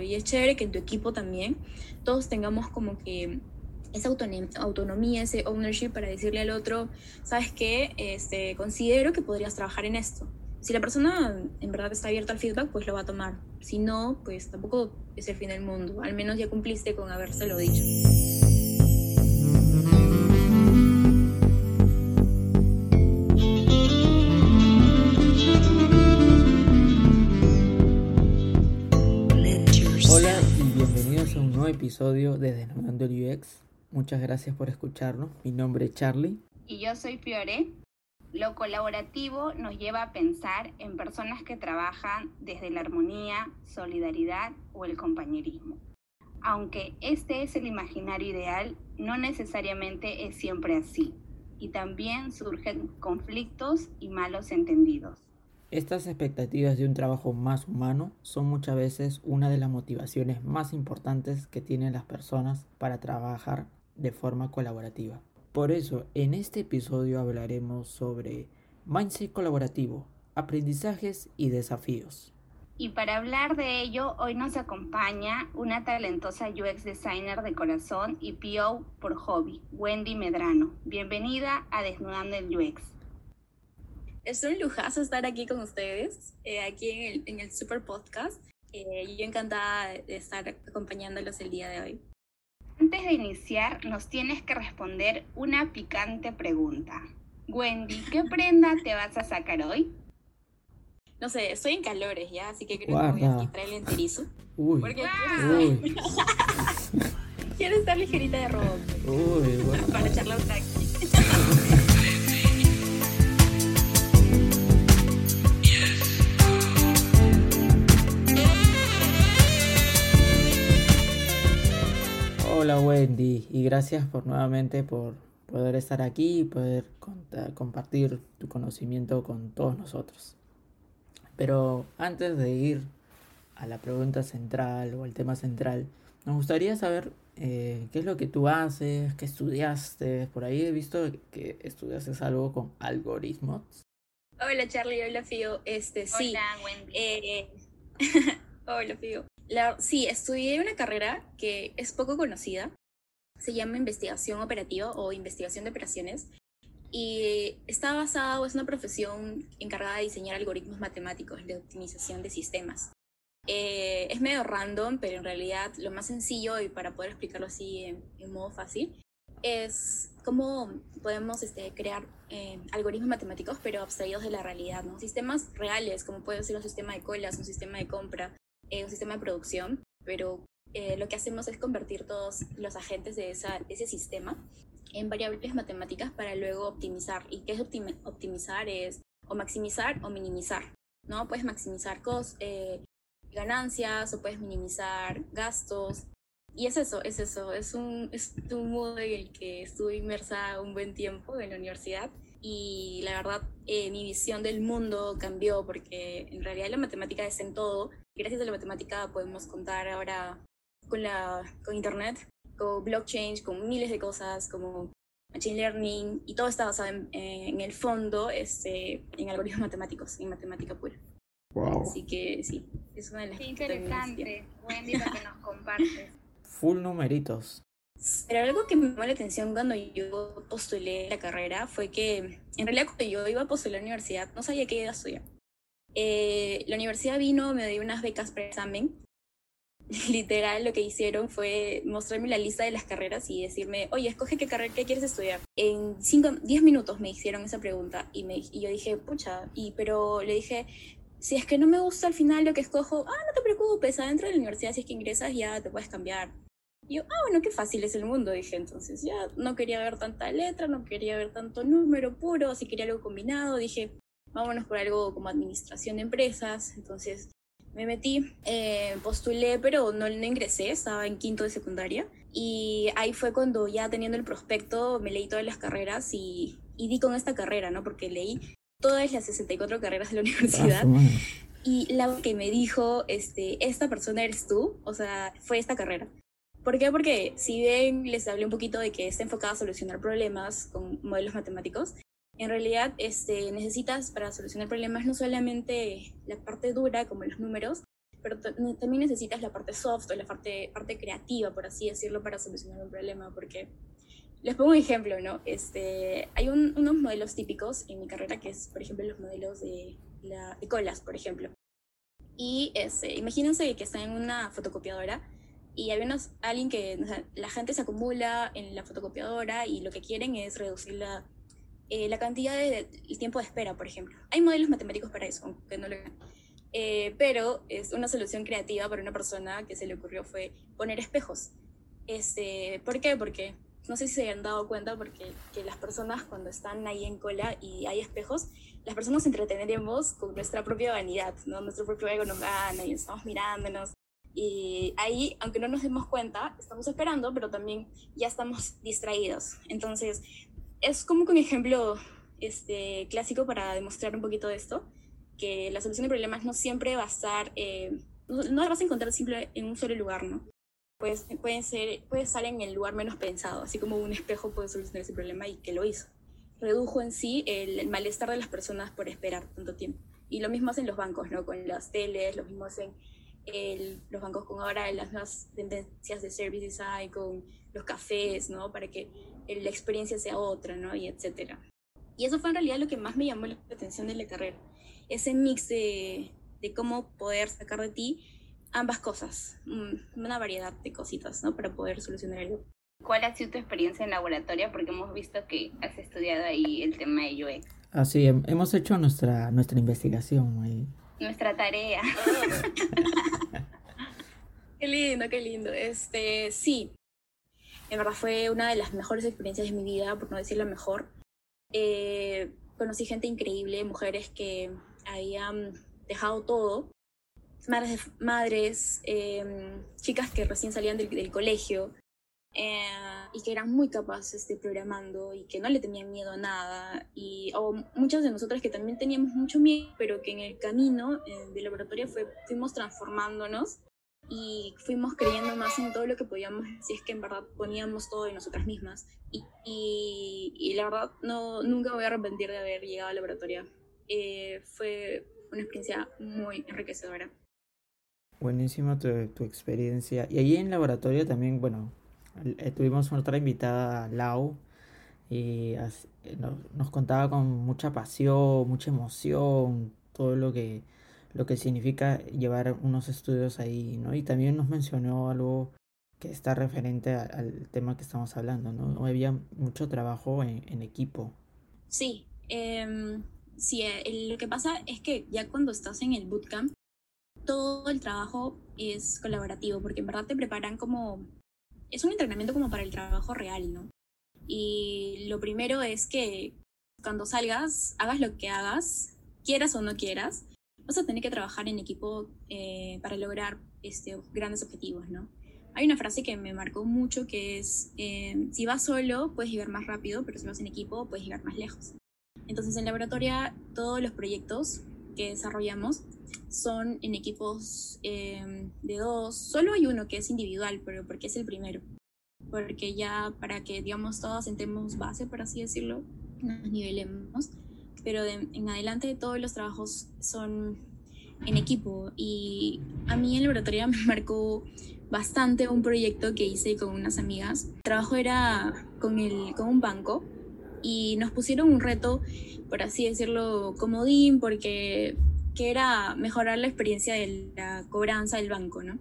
Y es chévere que en tu equipo también todos tengamos como que esa autonomía, ese ownership para decirle al otro, ¿sabes qué? Este, considero que podrías trabajar en esto. Si la persona en verdad está abierta al feedback, pues lo va a tomar. Si no, pues tampoco es el fin del mundo. Al menos ya cumpliste con habérselo dicho. Episodio de Desnudando UX. Muchas gracias por escucharnos. Mi nombre es Charlie. Y yo soy Fiore. Lo colaborativo nos lleva a pensar en personas que trabajan desde la armonía, solidaridad o el compañerismo. Aunque este es el imaginario ideal, no necesariamente es siempre así. Y también surgen conflictos y malos entendidos. Estas expectativas de un trabajo más humano son muchas veces una de las motivaciones más importantes que tienen las personas para trabajar de forma colaborativa. Por eso, en este episodio hablaremos sobre mindset colaborativo, aprendizajes y desafíos. Y para hablar de ello, hoy nos acompaña una talentosa UX designer de corazón y PO por hobby, Wendy Medrano. Bienvenida a Desnudando el UX. Es un lujazo estar aquí con ustedes, eh, aquí en el, en el, Super Podcast. Eh, yo encantada de estar acompañándolos el día de hoy. Antes de iniciar, nos tienes que responder una picante pregunta. Wendy, ¿qué prenda te vas a sacar hoy? No sé, estoy en calores ya, así que creo que voy a quitar el enterizo. Uy. Porque uy. quiero estar ligerita de ropa. Uy, bueno. Para echarle un taxi. Hola Wendy y gracias por nuevamente por poder estar aquí y poder compartir tu conocimiento con todos nosotros. Pero antes de ir a la pregunta central o al tema central, nos gustaría saber eh, qué es lo que tú haces, qué estudiaste. Por ahí he visto que estudiaste algo con algoritmos. Hola Charlie, hola Fío. Este, sí. Hola Wendy. Eh, hola Fío sí, estudié una carrera que es poco conocida. Se llama investigación operativa o investigación de operaciones. Y está basada o es una profesión encargada de diseñar algoritmos matemáticos de optimización de sistemas. Eh, es medio random, pero en realidad lo más sencillo y para poder explicarlo así en, modo fácil es cómo podemos este, crear eh, algoritmos matemáticos, pero abstraídos de la realidad, ¿no? Sistemas reales, como puede ser un sistema de colas, un sistema de compra, un sistema de producción, pero eh, lo que hacemos es convertir todos los agentes de, esa, ese sistema en variables matemáticas para luego optimizar. ¿Y qué es optimizar? Es o maximizar o minimizar, ¿no? Puedes maximizar eh, ganancias o puedes minimizar gastos. Y es eso, es eso, es un, es un modo en el que estuve inmersa un buen tiempo en la universidad y la verdad eh, mi visión del mundo cambió porque en realidad la matemática es en todo Gracias a la matemática podemos contar ahora con, la, con Internet, con blockchain, con miles de cosas como machine learning y todo está basado en, en el fondo este, en algoritmos matemáticos, en matemática pura. Wow. Así que sí, es una de las Qué interesante, Wendy, lo que nos compartes. Full numeritos. Pero algo que me llamó la atención cuando yo postulé la carrera fue que en realidad cuando yo iba a postular a la universidad no sabía qué iba a estudiar. Eh, la universidad vino, me dio unas becas para examen. Literal, lo que hicieron fue mostrarme la lista de las carreras y decirme, oye, escoge qué carrera, qué quieres estudiar. En 10 minutos me hicieron esa pregunta y, me, y yo dije, pucha, y, pero le dije, si es que no me gusta al final lo que escojo, ah, no te preocupes, adentro de la universidad si es que ingresas ya te puedes cambiar. Y yo, ah, bueno, qué fácil es el mundo, dije. Entonces ya no quería ver tanta letra, no quería ver tanto número puro, si quería algo combinado, dije, vámonos por algo como administración de empresas. Entonces me metí, eh, postulé, pero no, no ingresé, estaba en quinto de secundaria. Y ahí fue cuando ya teniendo el prospecto me leí todas las carreras y, y di con esta carrera, ¿no? Porque leí todas las 64 carreras de la universidad. y la que me dijo, este, esta persona eres tú, o sea, fue esta carrera. ¿Por qué? Porque si bien les hablé un poquito de que está enfocada a solucionar problemas con modelos matemáticos, en realidad este, necesitas para solucionar problemas no solamente la parte dura como los números, pero también necesitas la parte soft o la parte, parte creativa, por así decirlo, para solucionar un problema, porque les pongo un ejemplo, ¿no? Este, hay unos modelos típicos en mi carrera que es, por ejemplo, los modelos de, la, de colas, por ejemplo. Y este, imagínense que están en una fotocopiadora y hay unos, alguien que, la gente se acumula en la fotocopiadora y lo que quieren es reducir la, eh, la cantidad de, el tiempo de espera, por ejemplo. Hay modelos matemáticos para eso, aunque no lo. Eh, pero es una solución creativa para una persona que se le ocurrió fue poner espejos. Este, ¿Por qué? Porque no sé si se han dado cuenta, porque que las personas cuando están ahí en cola y hay espejos, las personas entretenemos con nuestra propia vanidad, ¿no? nuestro propio ego nos gana y estamos mirándonos. Y ahí, aunque no nos demos cuenta, estamos esperando, pero también ya estamos distraídos. Entonces, es como un ejemplo este, clásico para demostrar un poquito esto, que la solución de problemas no siempre va a estar, eh, no, la vas a encontrar simple en un solo lugar, ¿no? Pues, puede, ser, puede estar en el lugar menos pensado, así como un espejo puede solucionar ese problema y que lo hizo. Redujo en sí el, malestar de las personas por esperar tanto tiempo. Y lo mismo hacen los bancos, ¿no? Con las teles, lo mismo hacen los bancos con ahora las nuevas tendencias de service design, con los cafés, ¿no? Para que la experiencia sea otra, ¿no? Y etcétera. Y eso fue en realidad lo que más me llamó la atención de la carrera. Ese mix de, de cómo poder sacar de ti ambas cosas, mm, una variedad de cositas, ¿no? Para poder solucionar algo. ¿Cuál ha sido tu experiencia en laboratorio? Porque hemos visto que has estudiado ahí el tema de UX. Así, hemos hecho nuestra, nuestra investigación ahí. Nuestra tarea. qué lindo, qué lindo. Este, sí, en verdad fue una de las mejores experiencias de mi vida, por no decir la mejor. Eh, conocí gente increíble, mujeres que habían dejado todo, madres, madres em, chicas que recién salían del colegio, eh, y que eran muy capaces de programando y que no le tenían miedo a nada. Y, o muchas de nosotras que también teníamos mucho miedo, pero que en el camino eh, del laboratorio fue, fuimos transformándonos y fuimos creyendo más en todo lo que podíamos, si es que en verdad poníamos todo de nosotras mismas. Y, y, la verdad, no, nunca voy a arrepentir de haber llegado al laboratorio. Eh, fue una experiencia muy enriquecedora. Buenísima tu, tu experiencia. Y ahí en laboratorio también, bueno, tuvimos otra invitada, Lau, y eh, nos, contaba con mucha pasión, mucha emoción, todo lo que, lo que significa llevar unos estudios ahí, ¿no? Y también nos mencionó algo que está referente al tema que estamos hablando, ¿no? Había mucho trabajo en, equipo. Sí, em, sí eh, lo que pasa es que ya cuando estás en el bootcamp, todo el trabajo es colaborativo, porque en verdad te preparan como es un entrenamiento como para el trabajo real, ¿no? Y lo primero es que cuando salgas, hagas lo que hagas, quieras o no quieras, vas a tener que trabajar en equipo eh, para lograr este, grandes objetivos, ¿no? Hay una frase que me marcó mucho que es, eh, si vas solo puedes llegar más rápido, pero si vas en equipo puedes llegar más lejos. Entonces en laboratorio todos los proyectos que desarrollamos son en equipos em, de dos. Solo hay uno que es individual, pero porque es el primero. Porque ya para que, digamos, todos sentemos base, por así decirlo, nos nivelemos. Pero en adelante todos los trabajos son en equipo. Y a mí en laboratorio me marcó bastante un proyecto que hice con unas amigas. El trabajo era con, el, con un banco y nos pusieron un reto, por así decirlo, comodín, porque que era mejorar la experiencia de la cobranza del banco, ¿no?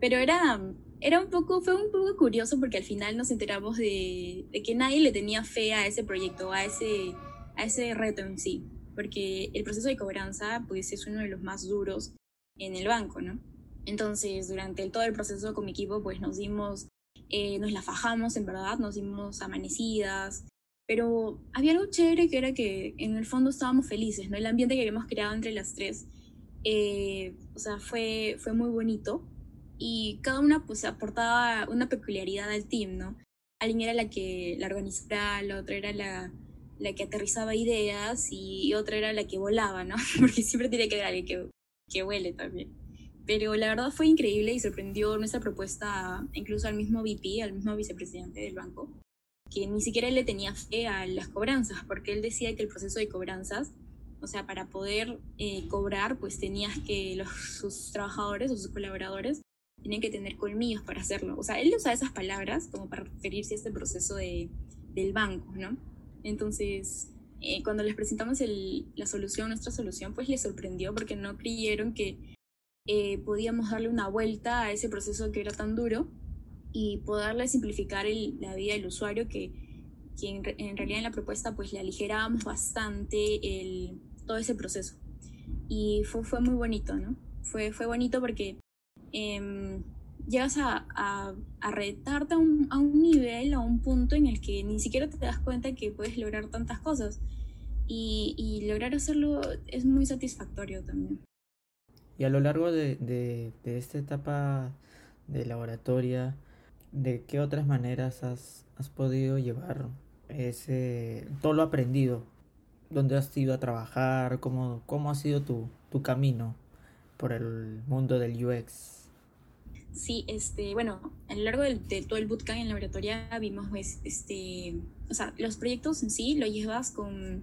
Pero era, era un poco, fue un poco curioso porque al final nos enteramos de, que nadie le tenía fe a ese proyecto, a ese, a ese reto en sí, porque el proceso de cobranza pues es uno de los más duros en el banco, ¿no? Entonces, durante todo el proceso con mi equipo, pues nos dimos, eh, nos la fajamos en verdad, nos dimos amanecidas, pero había algo chévere que era que en el fondo estábamos felices, ¿no? El ambiente que habíamos creado entre las tres, eh, o sea, fue, fue muy bonito y cada una pues aportaba una peculiaridad al team, ¿no? Alguien era la que la organizaba, la otra era la, la que aterrizaba ideas y otra era la que volaba, ¿no? Porque siempre tiene que haber alguien que, que vuele también. Pero la verdad fue increíble y sorprendió nuestra propuesta incluso al mismo VP, al mismo vicepresidente del banco que ni siquiera él le tenía fe a las cobranzas, porque él decía que el proceso de cobranzas, O sea, para poder eh, cobrar, pues tenías que los, sus trabajadores o sus colaboradores tenían que tener colmillos para hacerlo. O sea, él usa esas palabras como para referirse a este proceso de, del banco, ¿no? Entonces, eh, cuando les presentamos la solución, nuestra solución, pues les sorprendió porque no creyeron que eh, podíamos darle una vuelta a ese proceso que era tan duro y poderle simplificar el, la vida del usuario que, que en, en, realidad en la propuesta pues le aligerábamos bastante el, todo ese proceso. Y fue, fue muy bonito, ¿no? Fue, fue bonito porque eh, llegas a, a, a retarte a un, a un, nivel, a un punto en el que ni siquiera te das cuenta que puedes lograr tantas cosas. Y, y lograr hacerlo es muy satisfactorio también. Y a lo largo de, de, de esta etapa de laboratoria, ¿de qué otras maneras has, has podido llevar ese, todo lo aprendido? ¿Dónde has ido a trabajar? ¿Cómo, cómo ha sido tu, tu camino por el mundo del UX? Sí, este, bueno, a lo largo de, de, todo el bootcamp en laboratoria vimos, pues, este, o sea, los proyectos en sí lo llevas con,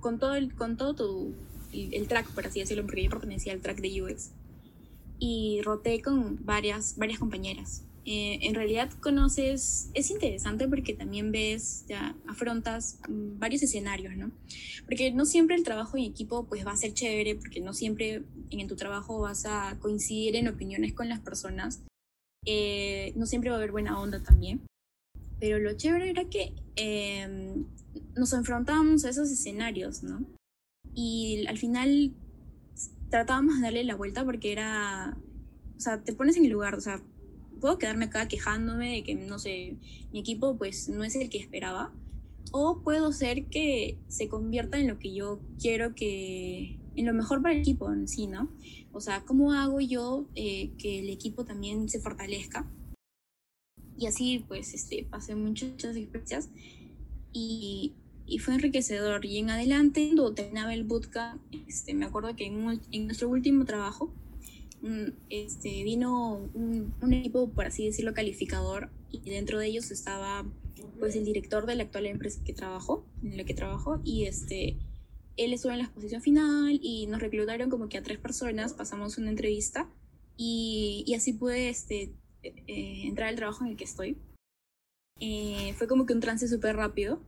con todo el, con todo tu, el, track, por así decirlo, porque yo pertenecía al track de UX. Y roté con varias, varias compañeras. Eh, en realidad conoces, es interesante porque también ves, ya afrontas varios escenarios, ¿no? Porque no siempre el trabajo en equipo pues va a ser chévere, porque no siempre en tu trabajo vas a coincidir en opiniones con las personas, eh, no siempre va a haber buena onda también, pero lo chévere era que eh, nos enfrentábamos a esos escenarios, ¿no? Y al final tratábamos de darle la vuelta porque era, o sea, te pones en el lugar, o sea, puedo quedarme acá quejándome de que, no sé, mi equipo pues no es el que esperaba, o puedo ser que se convierta en lo que yo quiero que, en lo mejor para el equipo en sí, ¿no? O sea, ¿cómo hago yo eh, que el equipo también se fortalezca? Y así, pues, este, pasé muchas experiencias y, y, fue enriquecedor. Y en adelante, cuando terminaba el bootcamp, este, me acuerdo que en, en nuestro último trabajo, este, vino un, un, equipo, por así decirlo, calificador y dentro de ellos estaba pues el director de la actual empresa que trabajó, en la que trabajó y este, él estuvo en la exposición final y nos reclutaron como que a tres personas, pasamos una entrevista y, y así pude este, eh, entrar al trabajo en el que estoy. Eh, fue como que un trance súper rápido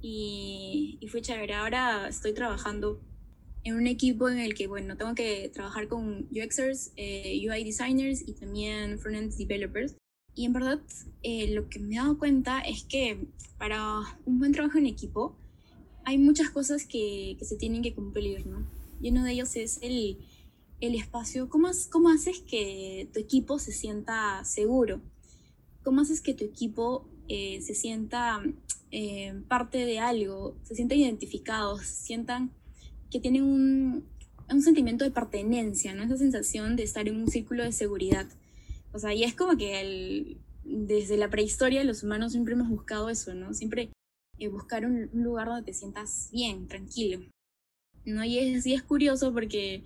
y, y fue chévere. Ahora estoy trabajando en un equipo en el que, bueno, tengo que trabajar con UXers, eh, UI designers y también front-end developers. Y en verdad, eh, lo que me he dado cuenta es que para un buen trabajo en equipo hay muchas cosas que, que se tienen que cumplir, ¿no? Y uno de ellos es el, el espacio. ¿Cómo, ¿Cómo haces que tu equipo se sienta seguro? ¿Cómo haces que tu equipo eh, se sienta eh, parte de algo, se sientan identificados, se sientan que tienen un, un, sentimiento de pertenencia, ¿no? Esa sensación de estar en un círculo de seguridad. O sea, y es como que el, desde la prehistoria los humanos siempre hemos buscado eso, ¿no? Siempre eh, buscar un, un, lugar donde te sientas bien, tranquilo. ¿no? Y es, y es curioso porque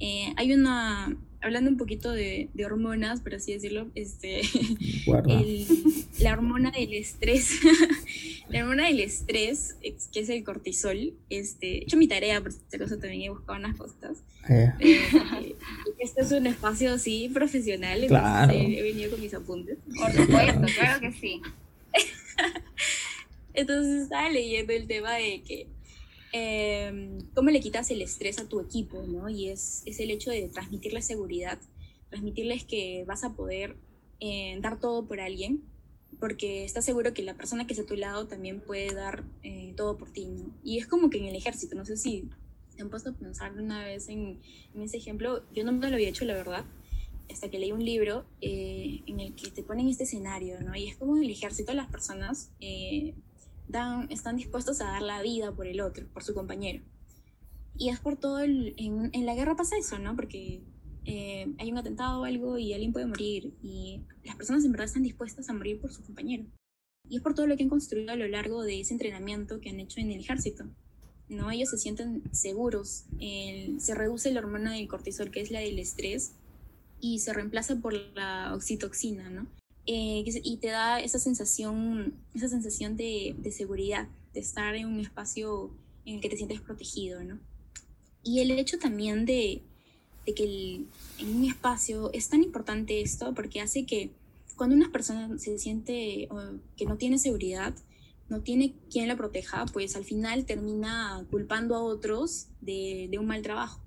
eh, hay una, hablando un poquito de, de, hormonas, por así decirlo, este, el, la hormona del estrés, la hormona del estrés, que es el cortisol, este, he hecho mi tarea, por si acaso también he buscado unas cosas. Yeah. Eh, este es un espacio así profesional, claro. entonces he venido con mis apuntes. Por supuesto, claro que sí. entonces estaba leyendo el tema de que eh, cómo le quitas el estrés a tu equipo, ¿no? Y es, es el hecho de transmitirles seguridad, transmitirles que vas a poder eh, dar todo por alguien, porque estás seguro que la persona que está a tu lado también puede dar eh, todo por ti, ¿no? Y es como que en el ejército, no sé si te han puesto a pensar una vez en, en ese ejemplo, yo no me lo había hecho, la verdad, hasta que leí un libro eh, en el que te ponen este escenario, ¿no? Y es como en el ejército las personas eh, dan, están dispuestos a dar la vida por el otro, por su compañero. Y es por todo el, en, en la guerra pasa eso, ¿no? Porque eh, hay un atentado o algo y alguien puede morir y las personas en verdad están dispuestas a morir por su compañero. Y es por todo lo que han construido a lo largo de ese entrenamiento que han hecho en el ejército. ¿no? Ellos se sienten seguros, el, se reduce la hormona del cortisol, que es la del estrés, y se reemplaza por la oxitoxina, ¿no? Eh, y te da esa sensación, esa sensación de, de, seguridad, de estar en un espacio en el que te sientes protegido, ¿no? Y el hecho también de, de que en un espacio es tan importante esto porque hace que cuando una persona se siente que no tiene seguridad, no tiene quien la proteja, pues al final termina culpando a otros de, de un mal trabajo.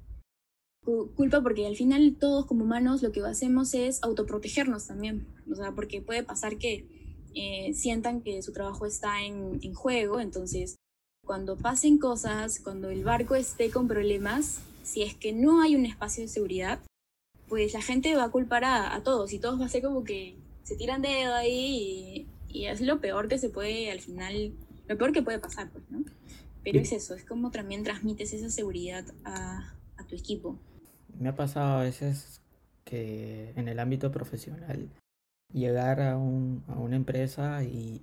Culpa porque al final todos como humanos lo que hacemos es autoprotegernos también, o sea, porque puede pasar que eh, sientan que su trabajo está en, en juego, entonces cuando pasen cosas, cuando el barco esté con problemas, si es que no hay un espacio de seguridad, pues la gente va a culpar a, a todos y todos va a ser como que se tiran dedo ahí y, y, es lo peor que se puede al final, lo peor que puede pasar, pues, ¿no? Pero es eso, es como también transmites esa seguridad a, a tu equipo. Me ha pasado a veces que en el ámbito profesional llegar a, un, a una empresa y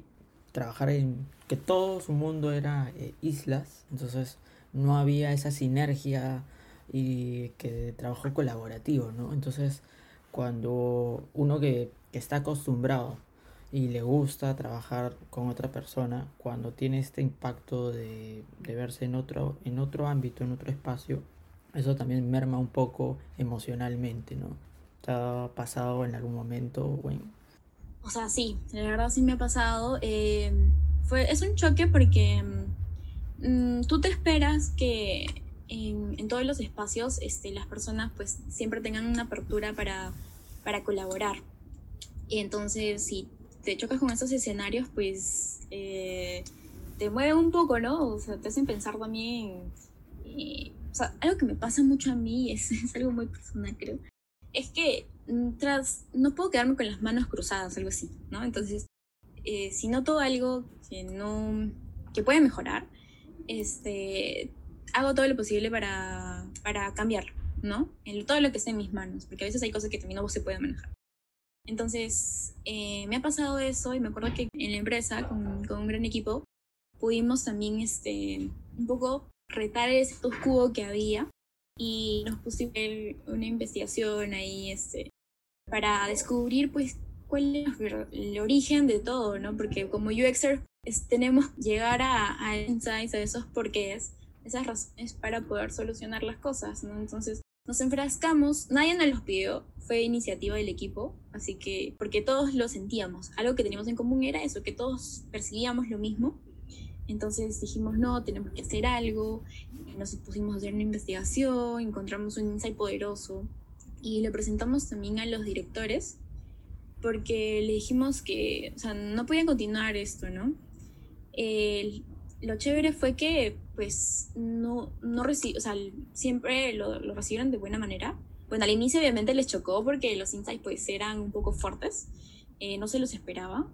trabajar en que todo su mundo era eh, islas, entonces no había esa sinergia y que trabajo colaborativo, ¿no? Entonces, cuando uno que, está acostumbrado y le gusta trabajar con otra persona, cuando tiene este impacto de, verse en otro, en otro ámbito, en otro espacio, eso también merma un poco emocionalmente, ¿no? ¿Te ha pasado en algún momento? Bueno? O sea, sí, la verdad sí me ha pasado. Eh, fue, es un choque porque mmm, tú te esperas que en, en, todos los espacios este, las personas pues siempre tengan una apertura para, para colaborar. Y entonces si te chocas con esos escenarios pues eh, te mueve un poco, ¿no? O sea, te hacen pensar también... Eh, o sea, algo que me pasa mucho a mí es, es algo muy personal, creo. Es que mm, tras, no puedo quedarme con las manos cruzadas, algo así, ¿no? Entonces, eh, si noto algo que no, que puede mejorar, este, hago todo lo posible para, para cambiarlo, ¿no? En todo lo que esté en mis manos, porque a veces hay cosas que también no se pueden manejar. Entonces, eh, me ha pasado eso y me acuerdo que en la empresa, con, con un gran equipo, pudimos también este, un poco retar el status quo que había y nos pusimos una investigación ahí este, para descubrir pues cuál es el origen de todo, ¿no? Porque como UXer es, tenemos llegar a, a insights, a esos porqués, esas razones para poder solucionar las cosas, ¿no? Entonces nos enfrascamos, nadie nos los pidió, fue iniciativa del equipo, así que porque todos lo sentíamos, algo que teníamos en común era eso, que todos percibíamos lo mismo entonces dijimos, no, tenemos que hacer algo, nos pusimos a hacer una investigación, encontramos un insight poderoso y lo presentamos también a los directores porque le dijimos que, o sea, no podían continuar esto, ¿no? Eh, lo chévere fue que, pues, no, no reci o sea, siempre lo, lo, recibieron de buena manera. Bueno, al inicio obviamente les chocó porque los insights, pues, eran un poco fuertes, eh, no se los esperaba,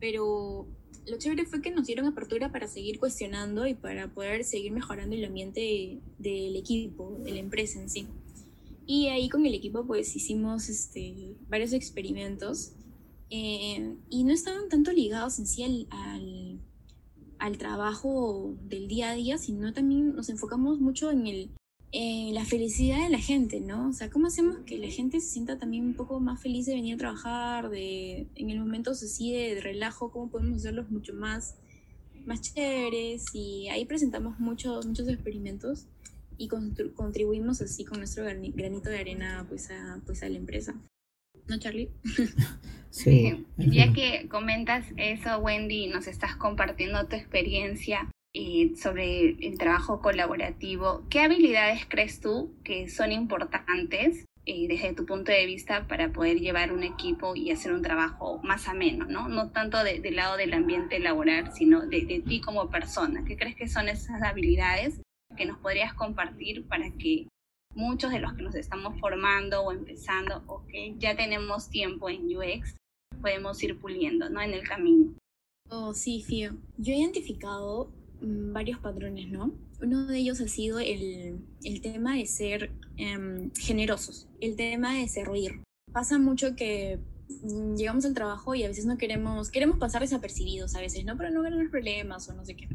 pero lo chévere fue que nos dieron apertura para seguir cuestionando y para poder seguir mejorando el ambiente del equipo, de la empresa en sí. Y ahí con el equipo pues hicimos este, varios experimentos eh, y no estaban tanto ligados en sí al, al, al, trabajo del día a día, sino también nos enfocamos mucho en el, eh, la felicidad de la gente, ¿no? O sea, ¿cómo hacemos que la gente se sienta también un poco más feliz de venir a trabajar, de en el momento así de, de relajo, cómo podemos hacerlos mucho más, más chéveres? Y ahí presentamos muchos, muchos experimentos y contribuimos así con nuestro granito de arena pues a, pues a la empresa. ¿No, Charlie? sí. Ya que comentas eso, Wendy, nos estás compartiendo tu experiencia eh, sobre el trabajo colaborativo, ¿qué habilidades crees tú que son importantes eh, desde tu punto de vista para poder llevar un equipo y hacer un trabajo más ameno, ¿no? No tanto de, del lado del ambiente laboral, sino de, de ti como persona. ¿Qué crees que son esas habilidades que nos podrías compartir para que muchos de los que nos estamos formando o empezando o que ya tenemos tiempo en UX podemos ir puliendo, ¿no? En el camino. Oh, sí, Fío. Yo he identificado Mm, varios patrones, ¿no? Uno de ellos ha sido el, el tema de ser eh, generosos, el tema de servir. Pasa mucho que mm, llegamos al trabajo y a veces no queremos, queremos pasar desapercibidos a veces, ¿no? Para no ganar problemas o no sé qué.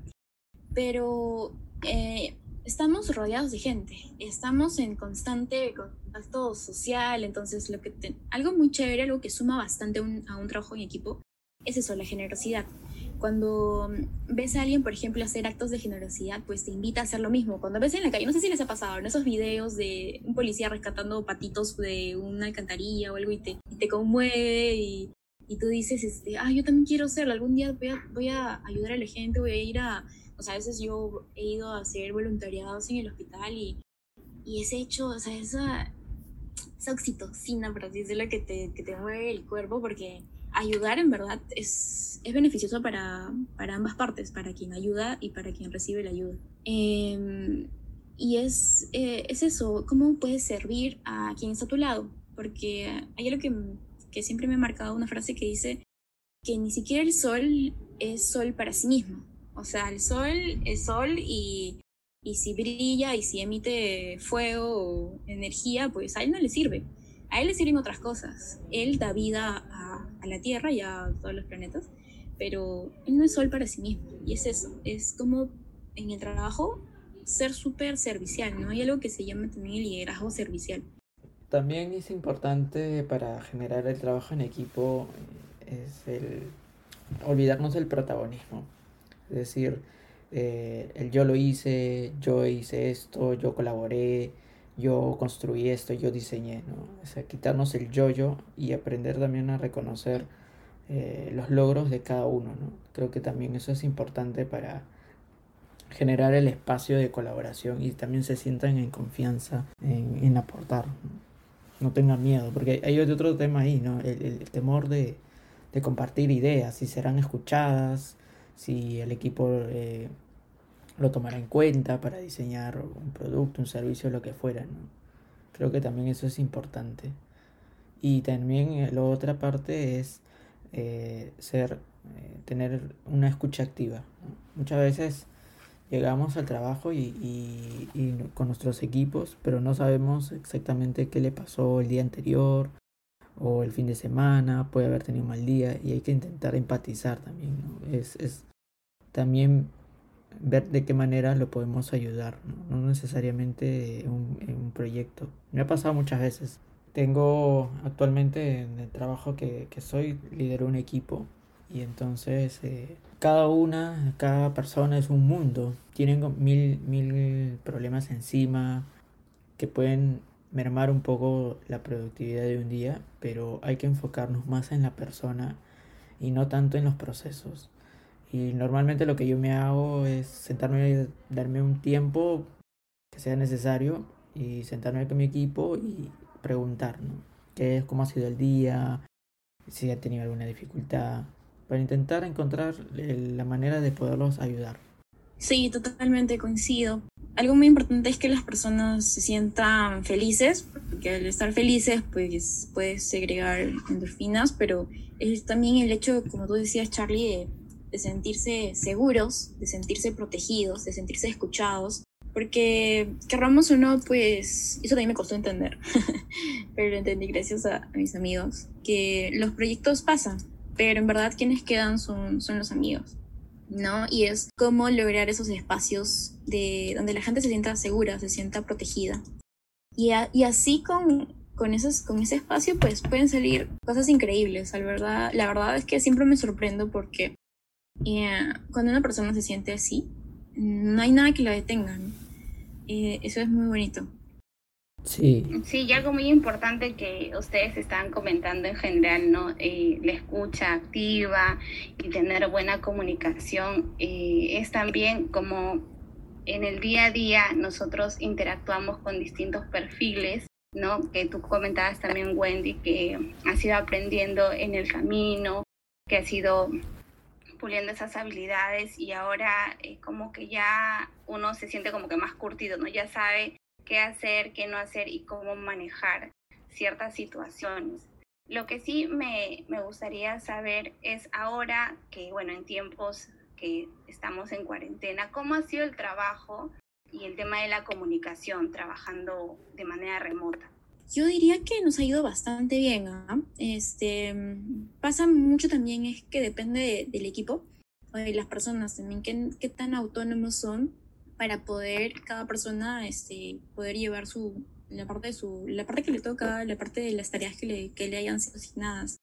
Pero eh, estamos rodeados de gente, estamos en constante contacto social, entonces lo que te, algo muy chévere, algo que suma bastante a un trabajo en equipo, es eso, la generosidad cuando ves a alguien, por ejemplo, hacer actos de generosidad, pues te invita a hacer lo mismo. Cuando ves en la calle, no sé si les ha pasado, en esos videos de un policía rescatando patitos de una alcantarilla o algo y te, te conmueve y, y, tú dices, este, ah, yo también quiero hacerlo, algún día voy a, voy a ayudar a la gente, voy a ir a, o sea, a veces yo he ido a hacer voluntariados en el hospital y, y ese hecho, o sea, esa, esa oxitocina, por así decirlo, que te, que te mueve el cuerpo porque ayudar en verdad es, es beneficioso para, para, ambas partes, para quien ayuda y para quien recibe la ayuda. Em, y es, eh, es eso, cómo puedes servir a quien está a tu lado, porque hay algo que, que siempre me ha marcado una frase que dice que ni siquiera el sol es sol para sí mismo. O sea, el sol es sol y, y si brilla y si emite fuego o energía, pues a él no le sirve. A él le sirven otras cosas. Él da vida a la Tierra y a todos los planetas, pero él no es sol para sí mismo. Y es eso, es como en el trabajo ser súper servicial, ¿no? Hay algo que se llama también el liderazgo servicial. También es importante para generar el trabajo en equipo eh, es el olvidarnos del protagonismo. Es decir, eh, el yo lo hice, yo hice esto, yo colaboré, yo construí esto, yo diseñé, ¿no? O sea, quitarnos el yo-yo y aprender también a reconocer eh, los logros de cada uno, ¿no? Creo que también eso es importante para generar el espacio de colaboración y también se sientan en confianza en, aportar. ¿no? tengan miedo, porque hay otro tema ahí, ¿no? El, temor de, de, compartir ideas, si serán escuchadas, si el equipo eh, lo tomará en cuenta para diseñar un producto, un servicio, lo que fuera. ¿no? Creo que también eso es importante. Y también eh, la otra parte es eh, ser, tener una escucha activa. Muchas veces llegamos al trabajo y, y, con nuestros equipos, pero no sabemos exactamente qué le pasó el día anterior o el fin de semana, puede haber tenido un mal día y hay que intentar empatizar también. ¿no? Es, es también ver de qué manera lo podemos ayudar, no, necesariamente en un, proyecto. Me ha pasado muchas veces. Tengo actualmente en el trabajo que, que soy, lidero un equipo y entonces eh, cada una, cada persona es un mundo. Tienen mil, mil problemas encima que pueden mermar un poco la productividad de un día, pero hay que enfocarnos más en la persona y no tanto en los procesos. Y normalmente lo que yo me hago es sentarme darme un tiempo que sea necesario y sentarme con mi equipo y preguntar, ¿no? ¿Qué es, cómo ha sido el día? Si ha tenido alguna dificultad, para intentar encontrar la manera de poderlos ayudar. Sí, totalmente coincido. Algo muy importante es que las personas se sientan felices, porque al estar felices pues puedes segregar endorfinas, pero es también el hecho, como tú decías Charlie, de de sentirse seguros, de sentirse protegidos, de sentirse escuchados, porque querramos o no, pues eso también me costó entender, pero lo entendí gracias a, mis amigos, que los proyectos pasan, pero en verdad quienes quedan son, son los amigos. ¿no? Y es cómo lograr esos espacios de donde la gente se sienta segura, se sienta protegida. Y, y así con, con, esos, con ese espacio, pues pueden salir cosas increíbles. La verdad, la verdad es que siempre me sorprendo porque eh, cuando una persona se siente así, no hay nada que la detenga. Eh, eso es muy bonito. Sí. Sí, y algo muy importante que ustedes están comentando en general, ¿no? Eh, la escucha activa y tener buena comunicación es también como en el día a día nosotros interactuamos con distintos perfiles, ¿no? Que tú comentabas también, Wendy, que has ido aprendiendo en el camino, que has ido puliendo esas habilidades y ahora es como que ya uno se siente como que más curtido, ¿no? Ya sabe qué hacer, qué no hacer y cómo manejar ciertas situaciones. Lo que sí me, me gustaría saber es ahora que, bueno, en tiempos que estamos en cuarentena, ¿cómo ha sido el trabajo y el tema de la comunicación trabajando de manera remota? Yo diría que nos ha ido bastante bien. ¿ah? Este, pasa mucho también es que depende del equipo o de las personas también, qué, qué, tan autónomos son para poder cada persona este, poder llevar su, la parte de su, la parte que le toca, la parte de las tareas que le, que le hayan sido asignadas.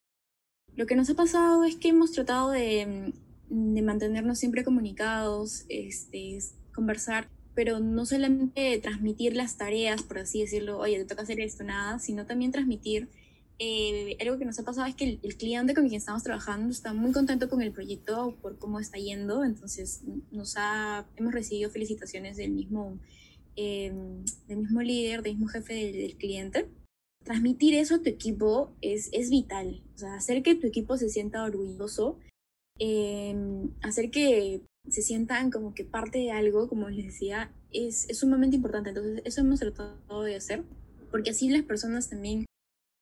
Lo que nos ha pasado es que hemos tratado de, de mantenernos siempre comunicados, este, conversar, pero no solamente transmitir las tareas, por así decirlo, oye, te toca hacer esto, nada, sino también transmitir eh, algo que nos ha pasado es que el, cliente con quien estamos trabajando está muy contento con el proyecto por cómo está yendo, entonces nos ha, hemos recibido felicitaciones del mismo, em, del mismo líder, del mismo jefe del, cliente. Transmitir eso a tu equipo es, es vital, o sea, hacer que tu equipo se sienta orgulloso, em, hacer que se sientan como que parte de algo, como les decía, es, es sumamente importante. Entonces, eso hemos tratado de hacer, porque así las personas también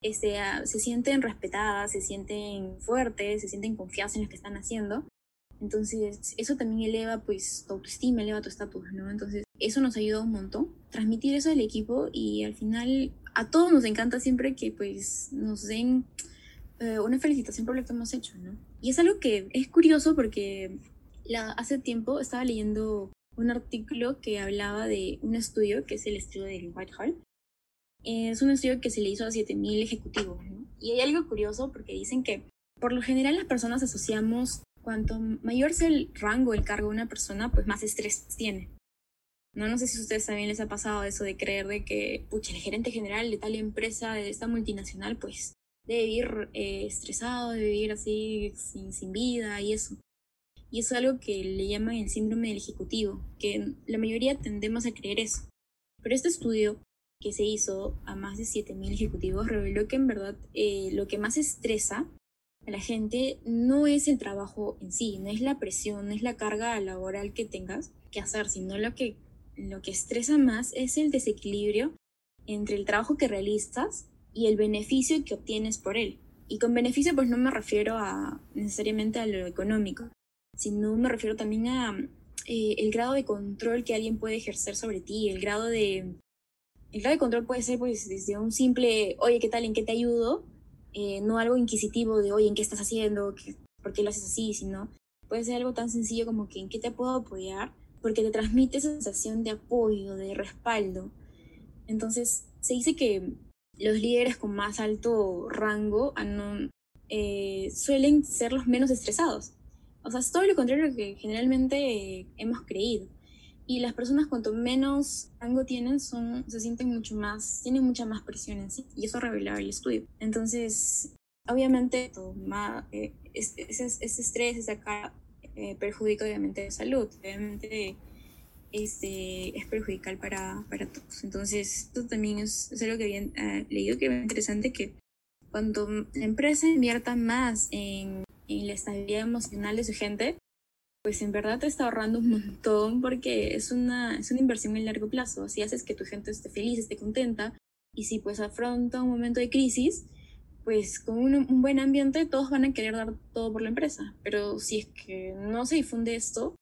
este, se sienten respetadas, se sienten fuertes, se sienten confiadas en lo que están haciendo. Entonces, eso también eleva pues tu autoestima, eleva tu estatus, ¿no? Entonces, eso nos ayuda un montón. Transmitir eso al equipo y al final a todos nos encanta siempre que pues nos den eh, una felicitación por lo que hemos hecho, ¿no? Y es algo que es curioso porque la, hace tiempo estaba leyendo un artículo que hablaba de un estudio, que es el estudio del Whitehall, es un estudio que se le hizo a 7.000 ejecutivos. Y hay algo curioso porque dicen que por lo general las personas asociamos cuanto mayor sea el rango, el cargo de una persona, pues más estrés tiene. No, no sé si a ustedes también les ha pasado eso de creer de que, pucha, el gerente general de tal empresa, de esta multinacional, pues debe vivir eh, estresado, debe vivir así sin, sin vida y eso. Y es algo que le llaman el síndrome del ejecutivo, que la mayoría tendemos a creer eso. Pero este estudio que se hizo a más de 7.000 ejecutivos reveló que en verdad eh, lo que más estresa a la gente no es el trabajo en sí, no es la presión, no es la carga laboral que tengas que hacer, sino lo que, lo que estresa más es el desequilibrio entre el trabajo que realizas y el beneficio que obtienes por él. Y con beneficio pues no me refiero a necesariamente a lo económico, sino me refiero también a eh, el grado de control que alguien puede ejercer sobre ti, el grado de el grado de control puede ser pues desde un simple, oye, ¿qué tal? ¿En qué te ayudo? Eh, no algo inquisitivo de, oye, ¿en qué estás haciendo? ¿Por qué lo haces así? Sino puede ser algo tan sencillo como que, ¿en qué te puedo apoyar? Porque te transmite esa sensación de apoyo, de respaldo. Entonces, se dice que los líderes con más alto rango eh, suelen ser los menos estresados. O sea, es todo lo contrario que generalmente hemos creído. Y las personas cuanto menos rango tienen, son, se sienten mucho más, tienen mucha más presión en sí. Y eso revelaba el estudio. Entonces, obviamente, eh, ese, estrés, esa carga, eh, perjudica obviamente la salud. Obviamente este, es perjudicial para, para todos. Entonces, esto también es, es algo que había eh, leído que es interesante que cuando la empresa invierta más en, en la estabilidad emocional de su gente, pues en verdad te está ahorrando un montón porque es una, es una inversión en largo plazo. Así haces que tu gente esté feliz, esté contenta. Y si pues afronta un momento de crisis, pues con un, buen ambiente todos van a querer dar todo por la empresa. Pero si es que no se difunde esto,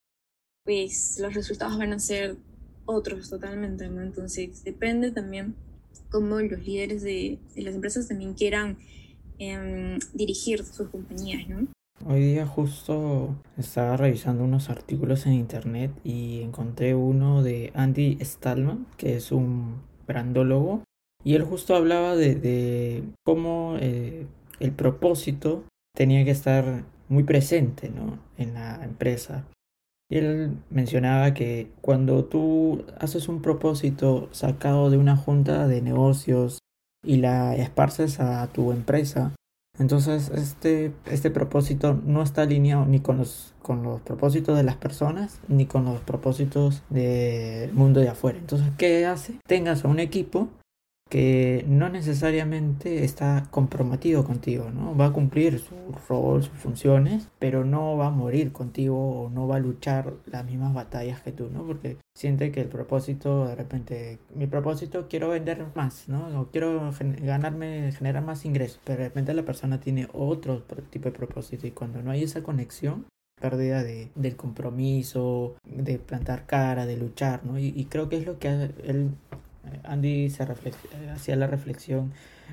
pues los resultados van a ser otros totalmente, ¿no? Entonces depende también cómo los líderes de, las empresas también quieran em, dirigir sus compañías, ¿no? Hoy día justo estaba revisando unos artículos en internet y encontré uno de Andy Stallman, que es un brandólogo, y él justo hablaba de, cómo eh, el propósito tenía que estar muy presente ¿no? en la empresa. Y él mencionaba que cuando tú haces un propósito sacado de una junta de negocios y la esparces a tu empresa, entonces, este, este propósito no está alineado ni con los, con los propósitos de las personas, ni con los propósitos del mundo de afuera. Entonces, ¿qué hace? Tengas a un equipo que no necesariamente está comprometido contigo, ¿no? Va a cumplir su rol, sus funciones, pero no va a morir contigo o no va a luchar las mismas batallas que tú, ¿no? Porque siente que el propósito, de repente, mi propósito quiero vender más, ¿no? O quiero ganarme, generar más ingresos, pero de repente la persona tiene otro tipo de propósito y cuando no hay esa conexión, pérdida de, del compromiso, de plantar cara, de luchar, ¿no? Y, y creo que es lo que él Andy se hacía la reflexión